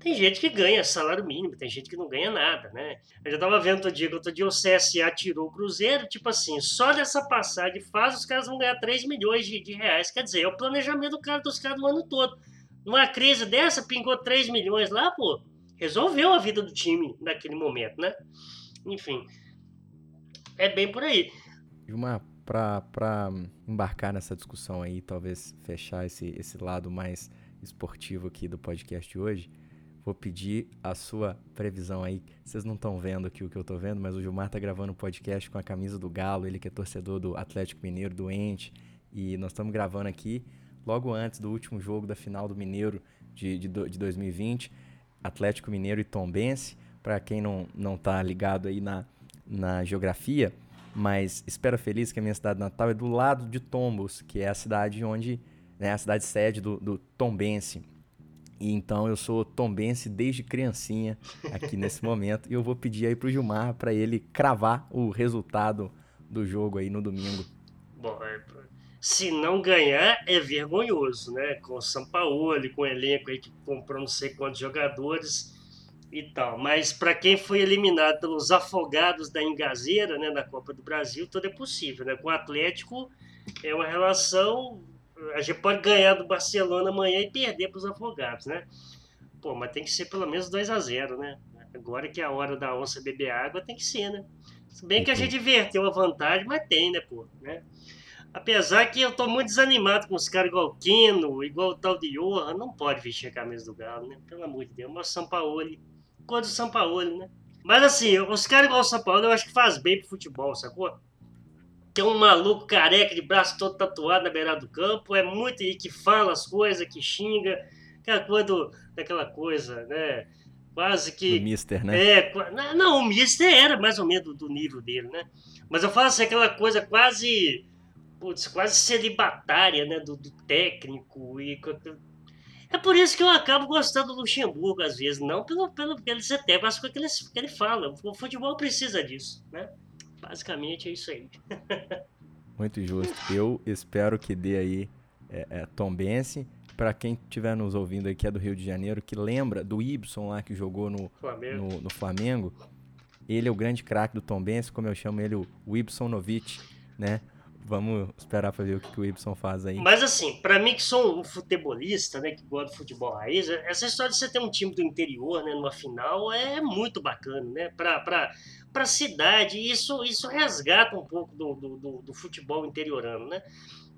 Tem gente que ganha salário mínimo, tem gente que não ganha nada, né? Eu já tava vendo outro dia que outro dia o CSA tirou o Cruzeiro, tipo assim, só dessa passagem fase os caras vão ganhar 3 milhões de, de reais. Quer dizer, é o planejamento do cara dos caras do ano todo. Numa crise dessa, pingou 3 milhões lá, pô, resolveu a vida do time naquele momento, né? Enfim, é bem por aí. Gilmar, para embarcar nessa discussão aí, talvez fechar esse, esse lado mais esportivo aqui do podcast de hoje, Vou pedir a sua previsão aí. Vocês não estão vendo aqui o que eu estou vendo, mas o Gilmar está gravando um podcast com a camisa do Galo, ele que é torcedor do Atlético Mineiro, doente. E nós estamos gravando aqui logo antes do último jogo da final do Mineiro de, de, de 2020. Atlético Mineiro e Tombense. Para quem não, não tá ligado aí na, na geografia, mas espera feliz que a minha cidade natal é do lado de Tombos, que é a cidade onde, né, a cidade sede do, do Tombense. E então eu sou tombense desde criancinha aqui nesse momento. E eu vou pedir aí pro Gilmar para ele cravar o resultado do jogo aí no domingo. Bom, é, se não ganhar é vergonhoso, né? Com o São Paulo, com o elenco aí que comprou não sei quantos jogadores e tal. Mas para quem foi eliminado pelos afogados da Engazeira, né, na Copa do Brasil, tudo é possível, né? Com o Atlético é uma relação a gente pode ganhar do Barcelona amanhã e perder para os afogados, né? Pô, mas tem que ser pelo menos 2 a 0 né? Agora que é a hora da onça beber água, tem que ser, né? Se bem que a gente inverteu a vantagem, mas tem, né, pô? Né? Apesar que eu tô muito desanimado com os caras igual o Keno, igual o tal de Johan, não pode vestir a camisa do Galo, né? Pelo amor de Deus, mas o Sampaoli, cor do Sampaoli, né? Mas assim, os caras igual o Sampaoli eu acho que faz bem pro futebol, sacou? É um maluco careca de braço todo tatuado na beirada do campo, é muito e que fala as coisas, que xinga, aquela coisa do, daquela coisa, né? Quase que. Do Mister, né? É, não, o Mister era mais ou menos do, do nível dele, né? Mas eu falo assim, aquela coisa quase. Putz, quase celibatária, né? Do, do técnico e. É por isso que eu acabo gostando do Luxemburgo, às vezes, não pelo, pelo que ele se tem, mas pelo que ele, que ele fala. O futebol precisa disso, né? Basicamente é isso aí. Muito justo. Eu espero que dê aí é, é, Tom Bense. Para quem estiver nos ouvindo aí que é do Rio de Janeiro, que lembra do Ibson lá que jogou no Flamengo, no, no Flamengo ele é o grande craque do Tom Bense, como eu chamo ele, o Ibson Novic, né? Vamos esperar para ver o que, que o Ibson faz aí. Mas assim, para mim que sou um futebolista, né, que gosta de futebol raiz, essa história de você ter um time do interior, né, numa final é muito bacana, né? Para para a cidade. Isso, isso resgata um pouco do, do, do, futebol interiorano, né?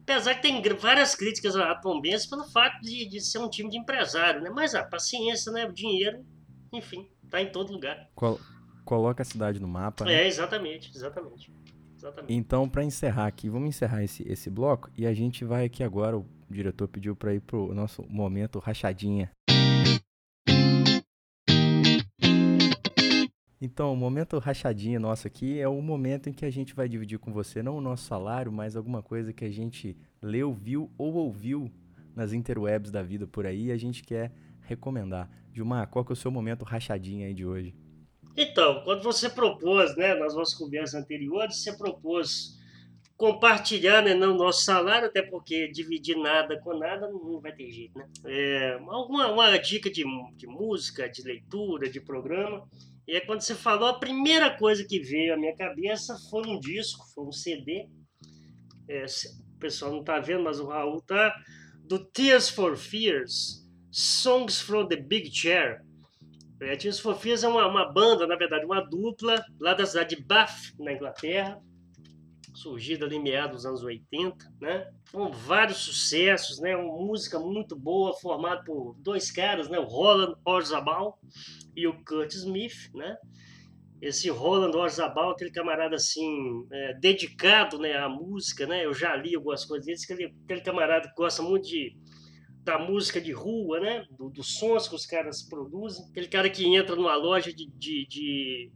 Apesar que tem várias críticas a Tombense pelo fato de, de ser um time de empresário, né? Mas a paciência, né? O dinheiro, enfim, tá em todo lugar. Col coloca a cidade no mapa. Né? É, exatamente, exatamente. Exatamente. Então, para encerrar aqui, vamos encerrar esse, esse bloco e a gente vai aqui agora. O diretor pediu para ir pro nosso momento rachadinha. Então, o momento rachadinha nosso aqui é o momento em que a gente vai dividir com você não o nosso salário, mas alguma coisa que a gente leu, viu ou ouviu nas interwebs da vida por aí e a gente quer recomendar. Gilmar, qual que é o seu momento rachadinha aí de hoje? Então, quando você propôs, né, nas nossas conversas anteriores, você propôs compartilhar, né, não nosso salário, até porque dividir nada com nada não vai ter jeito, né? É, alguma uma dica de, de música, de leitura, de programa. E é quando você falou, a primeira coisa que veio à minha cabeça foi um disco, foi um CD. É, o pessoal não está vendo, mas o Raul tá do Tears for Fears, Songs from the Big Chair. For Fears é uma, uma banda, na verdade, uma dupla lá da cidade de Bath, na Inglaterra surgida ali meados dos anos 80, né? Com vários sucessos, né? Uma música muito boa, formada por dois caras, né? O Roland Orzabal e o Kurt Smith, né? Esse Roland Orzabal, aquele camarada assim, é, dedicado né, à música, né? Eu já li algumas coisas dele, aquele, aquele camarada que gosta muito de da música de rua, né? Do, dos sons que os caras produzem. Aquele cara que entra numa loja de, de, de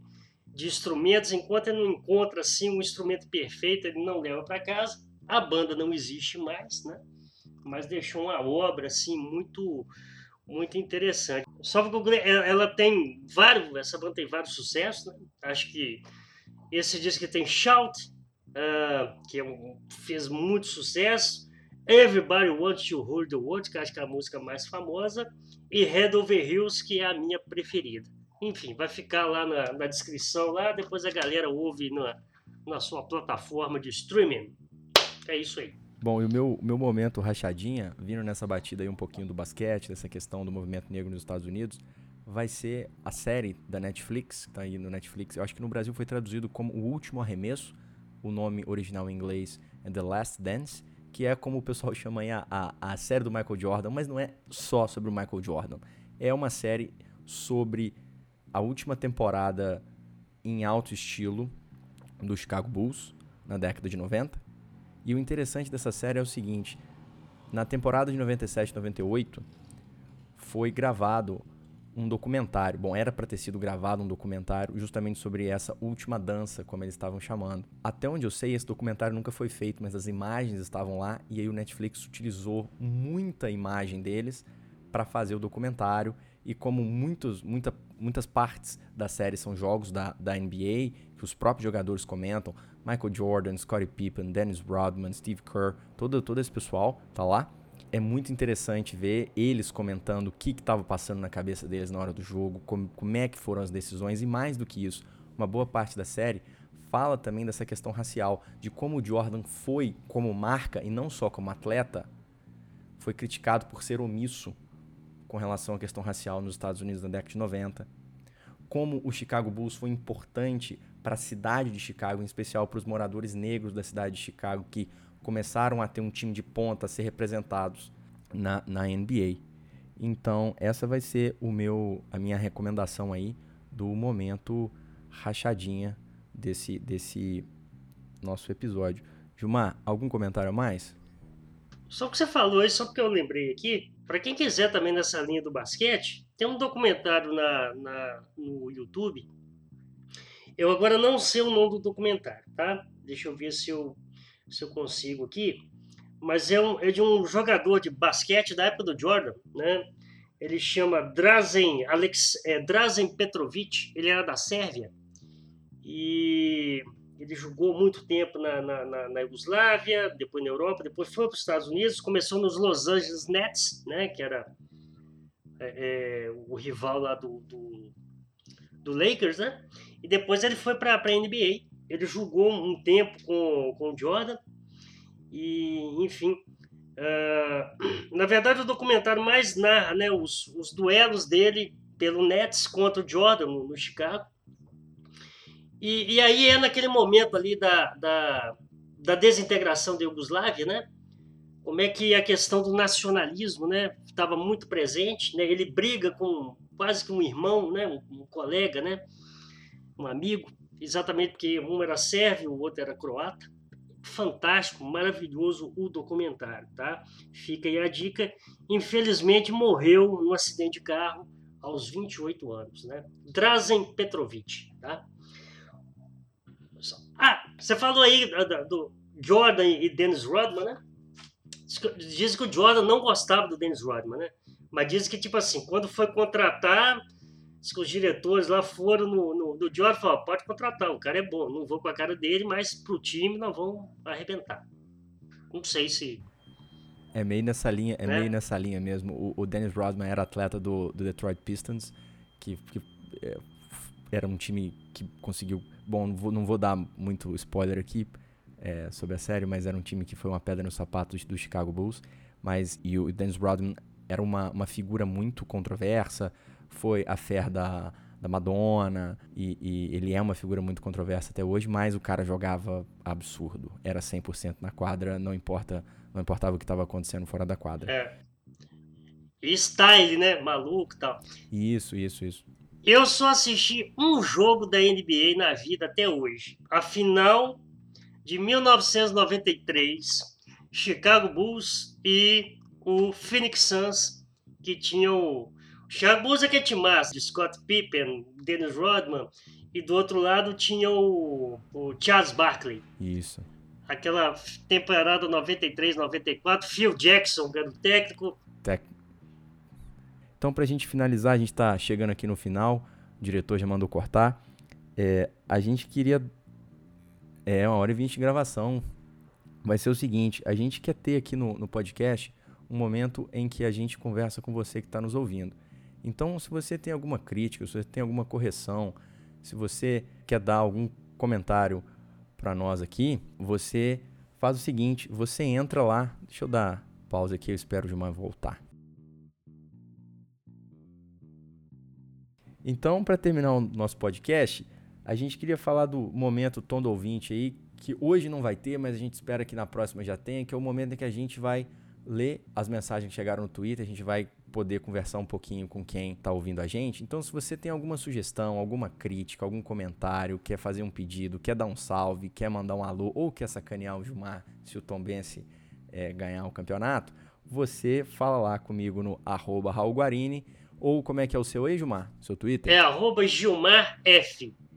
de instrumentos, enquanto ele não encontra assim um instrumento perfeito, ele não leva para casa. A banda não existe mais, né? Mas deixou uma obra assim muito muito interessante. Só que ela tem vários, essa banda tem vários sucessos, né? Acho que esse disco que tem Shout, uh, que é fez muito sucesso. Everybody Wants to Hold the World, que acho que é a música mais famosa, e Head Over Hills, que é a minha preferida. Enfim, vai ficar lá na, na descrição, lá depois a galera ouve na, na sua plataforma de streaming. É isso aí. Bom, e o meu, meu momento rachadinha, vindo nessa batida aí um pouquinho do basquete, dessa questão do movimento negro nos Estados Unidos, vai ser a série da Netflix, que tá aí no Netflix. Eu acho que no Brasil foi traduzido como O Último Arremesso, o nome original em inglês é The Last Dance, que é como o pessoal chama aí a, a, a série do Michael Jordan, mas não é só sobre o Michael Jordan. É uma série sobre a última temporada em alto estilo do Chicago Bulls na década de 90. E o interessante dessa série é o seguinte: na temporada de 97 98 foi gravado um documentário. Bom, era para ter sido gravado um documentário justamente sobre essa última dança, como eles estavam chamando. Até onde eu sei, esse documentário nunca foi feito, mas as imagens estavam lá e aí o Netflix utilizou muita imagem deles para fazer o documentário e como muitos, muita, muitas partes da série são jogos da, da NBA, que os próprios jogadores comentam, Michael Jordan, Scottie Pippen, Dennis Rodman, Steve Kerr, todo, todo esse pessoal tá lá. É muito interessante ver eles comentando o que estava passando na cabeça deles na hora do jogo, como, como é que foram as decisões, e mais do que isso, uma boa parte da série fala também dessa questão racial, de como o Jordan foi como marca e não só como atleta, foi criticado por ser omisso com relação à questão racial nos Estados Unidos na década de 90. Como o Chicago Bulls foi importante para a cidade de Chicago, em especial para os moradores negros da cidade de Chicago, que começaram a ter um time de ponta a ser representados na, na NBA. Então, essa vai ser o meu, a minha recomendação aí do momento rachadinha desse, desse nosso episódio. Gilmar, algum comentário a mais? Só o que você falou aí, só porque eu lembrei aqui, para quem quiser também nessa linha do basquete, tem um documentário na, na, no YouTube. Eu agora não sei o nome do documentário, tá? Deixa eu ver se eu, se eu consigo aqui. Mas é, um, é de um jogador de basquete da época do Jordan, né? Ele chama Drazen, Alex, é, Drazen Petrovic, ele era da Sérvia. E ele jogou muito tempo na, na, na, na Iugoslávia, depois na Europa, depois foi para os Estados Unidos, começou nos Los Angeles Nets, né, que era é, é, o rival lá do, do, do, Lakers, né? E depois ele foi para a NBA. Ele jogou um tempo com, com o Jordan e, enfim, uh, na verdade o documentário mais narra, né, os, os duelos dele pelo Nets contra o Jordan no, no Chicago. E, e aí é naquele momento ali da, da, da desintegração da Iugoslávia, né? Como é que a questão do nacionalismo, né, estava muito presente, né? Ele briga com quase que um irmão, né, um, um colega, né, um amigo, exatamente porque um era sérvio, o outro era croata. Fantástico, maravilhoso o documentário, tá? Fica aí a dica. Infelizmente morreu num acidente de carro aos 28 anos, né? Drazen Petrovic, tá? Ah, você falou aí do, Jordan e Dennis Rodman, né? Diz que o Jordan não gostava do Dennis Rodman, né? Mas diz que, tipo assim, quando foi contratar, Diz que os diretores lá foram no, no, no Jordan e falaram, pode contratar, o cara é bom, não vou com a cara dele, mas pro time nós vamos arrebentar. Não sei se... É meio nessa linha, é né? meio nessa linha mesmo. O, o Dennis Rodman era atleta do, do Detroit Pistons, que, que é, era um time que conseguiu... Bom, não vou, não vou dar muito spoiler aqui é, sobre a série, mas era um time que foi uma pedra no sapato do, Chicago Bulls. Mas, e o Dennis Rodman era uma, uma figura muito controversa, foi a fé da, da Madonna, e, e, ele é uma figura muito controversa até hoje, mas o cara jogava absurdo. Era 100% na quadra, não importa não importava o que estava acontecendo fora da quadra. É. E style, né? Maluco e tal. Isso, isso, isso. Eu só assisti um jogo da NBA na vida até hoje. A final de 1993, Chicago Bulls e o Phoenix Suns, que tinham É que é timaço, de Scott Pippen, Dennis Rodman, e do outro lado tinha o, o Charles Barkley. Isso. Aquela temporada 93, 94, Phil Jackson era o técnico. Tec... Então, pra gente finalizar, a gente tá chegando aqui no final, o diretor já mandou cortar. É, a gente queria. É, uma hora e vinte de gravação. Vai ser o seguinte: a gente quer ter aqui no, no podcast um momento em que a gente conversa com você que está nos ouvindo. Então, se você tem alguma crítica, se você tem alguma correção, se você quer dar algum comentário para nós aqui, você faz o seguinte: você entra lá. Deixa eu dar pausa aqui, eu espero o Gilmar voltar. Então, para terminar o nosso podcast, a gente queria falar do momento tom do ouvinte aí, que hoje não vai ter, mas a gente espera que na próxima já tenha, que é o momento em que a gente vai ler as mensagens que chegaram no Twitter, a gente vai poder conversar um pouquinho com quem está ouvindo a gente. Então, se você tem alguma sugestão, alguma crítica, algum comentário, quer fazer um pedido, quer dar um salve, quer mandar um alô ou quer sacanear o Gilmar se o Tom Bense é, ganhar o campeonato, você fala lá comigo no arroba Raul Guarini ou como é que é o seu aí, Gilmar? Seu Twitter? É arroba.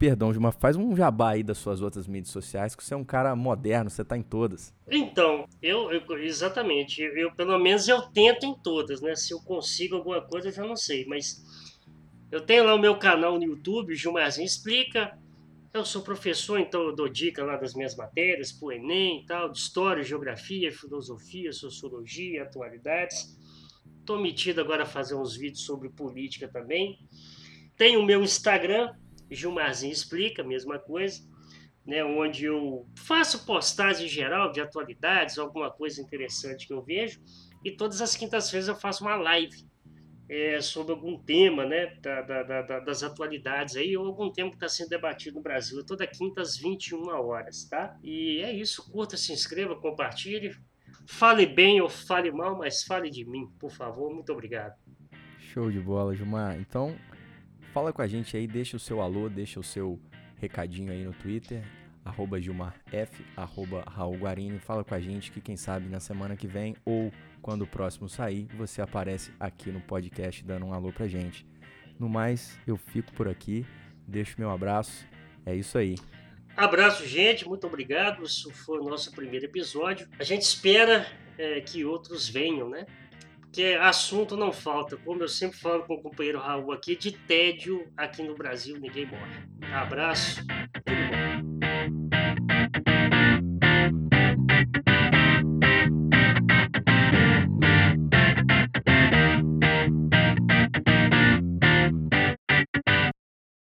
Perdão, Gilmar, faz um jabá aí das suas outras mídias sociais, que você é um cara moderno, você tá em todas. Então, eu, eu exatamente, eu pelo menos eu tento em todas, né? Se eu consigo alguma coisa, eu já não sei, mas eu tenho lá o meu canal no YouTube, Gilmarzinho Explica. Eu sou professor, então eu dou dica lá das minhas matérias, pro Enem e tal, de história, geografia, filosofia, sociologia, atualidades. Tô metido agora a fazer uns vídeos sobre política também. Tenho o meu Instagram, Gilmarzinho Explica, mesma coisa, né, onde eu faço postagem geral de atualidades, alguma coisa interessante que eu vejo, e todas as quintas-feiras eu faço uma live é, sobre algum tema né, da, da, da, das atualidades aí, ou algum tema que está sendo debatido no Brasil, toda quinta às 21 horas, tá? E é isso, curta, se inscreva, compartilhe, fale bem ou fale mal, mas fale de mim, por favor, muito obrigado. Show de bola, Gilmar. Então, Fala com a gente aí, deixa o seu alô, deixa o seu recadinho aí no Twitter, arroba Gilmar F, arroba Raul Guarini. Fala com a gente que quem sabe na semana que vem ou quando o próximo sair, você aparece aqui no podcast dando um alô pra gente. No mais, eu fico por aqui, deixo meu abraço, é isso aí. Abraço, gente, muito obrigado. Isso foi o nosso primeiro episódio. A gente espera é, que outros venham, né? Que assunto não falta. Como eu sempre falo com o companheiro Raul aqui, de tédio aqui no Brasil ninguém morre. Abraço, tudo bom.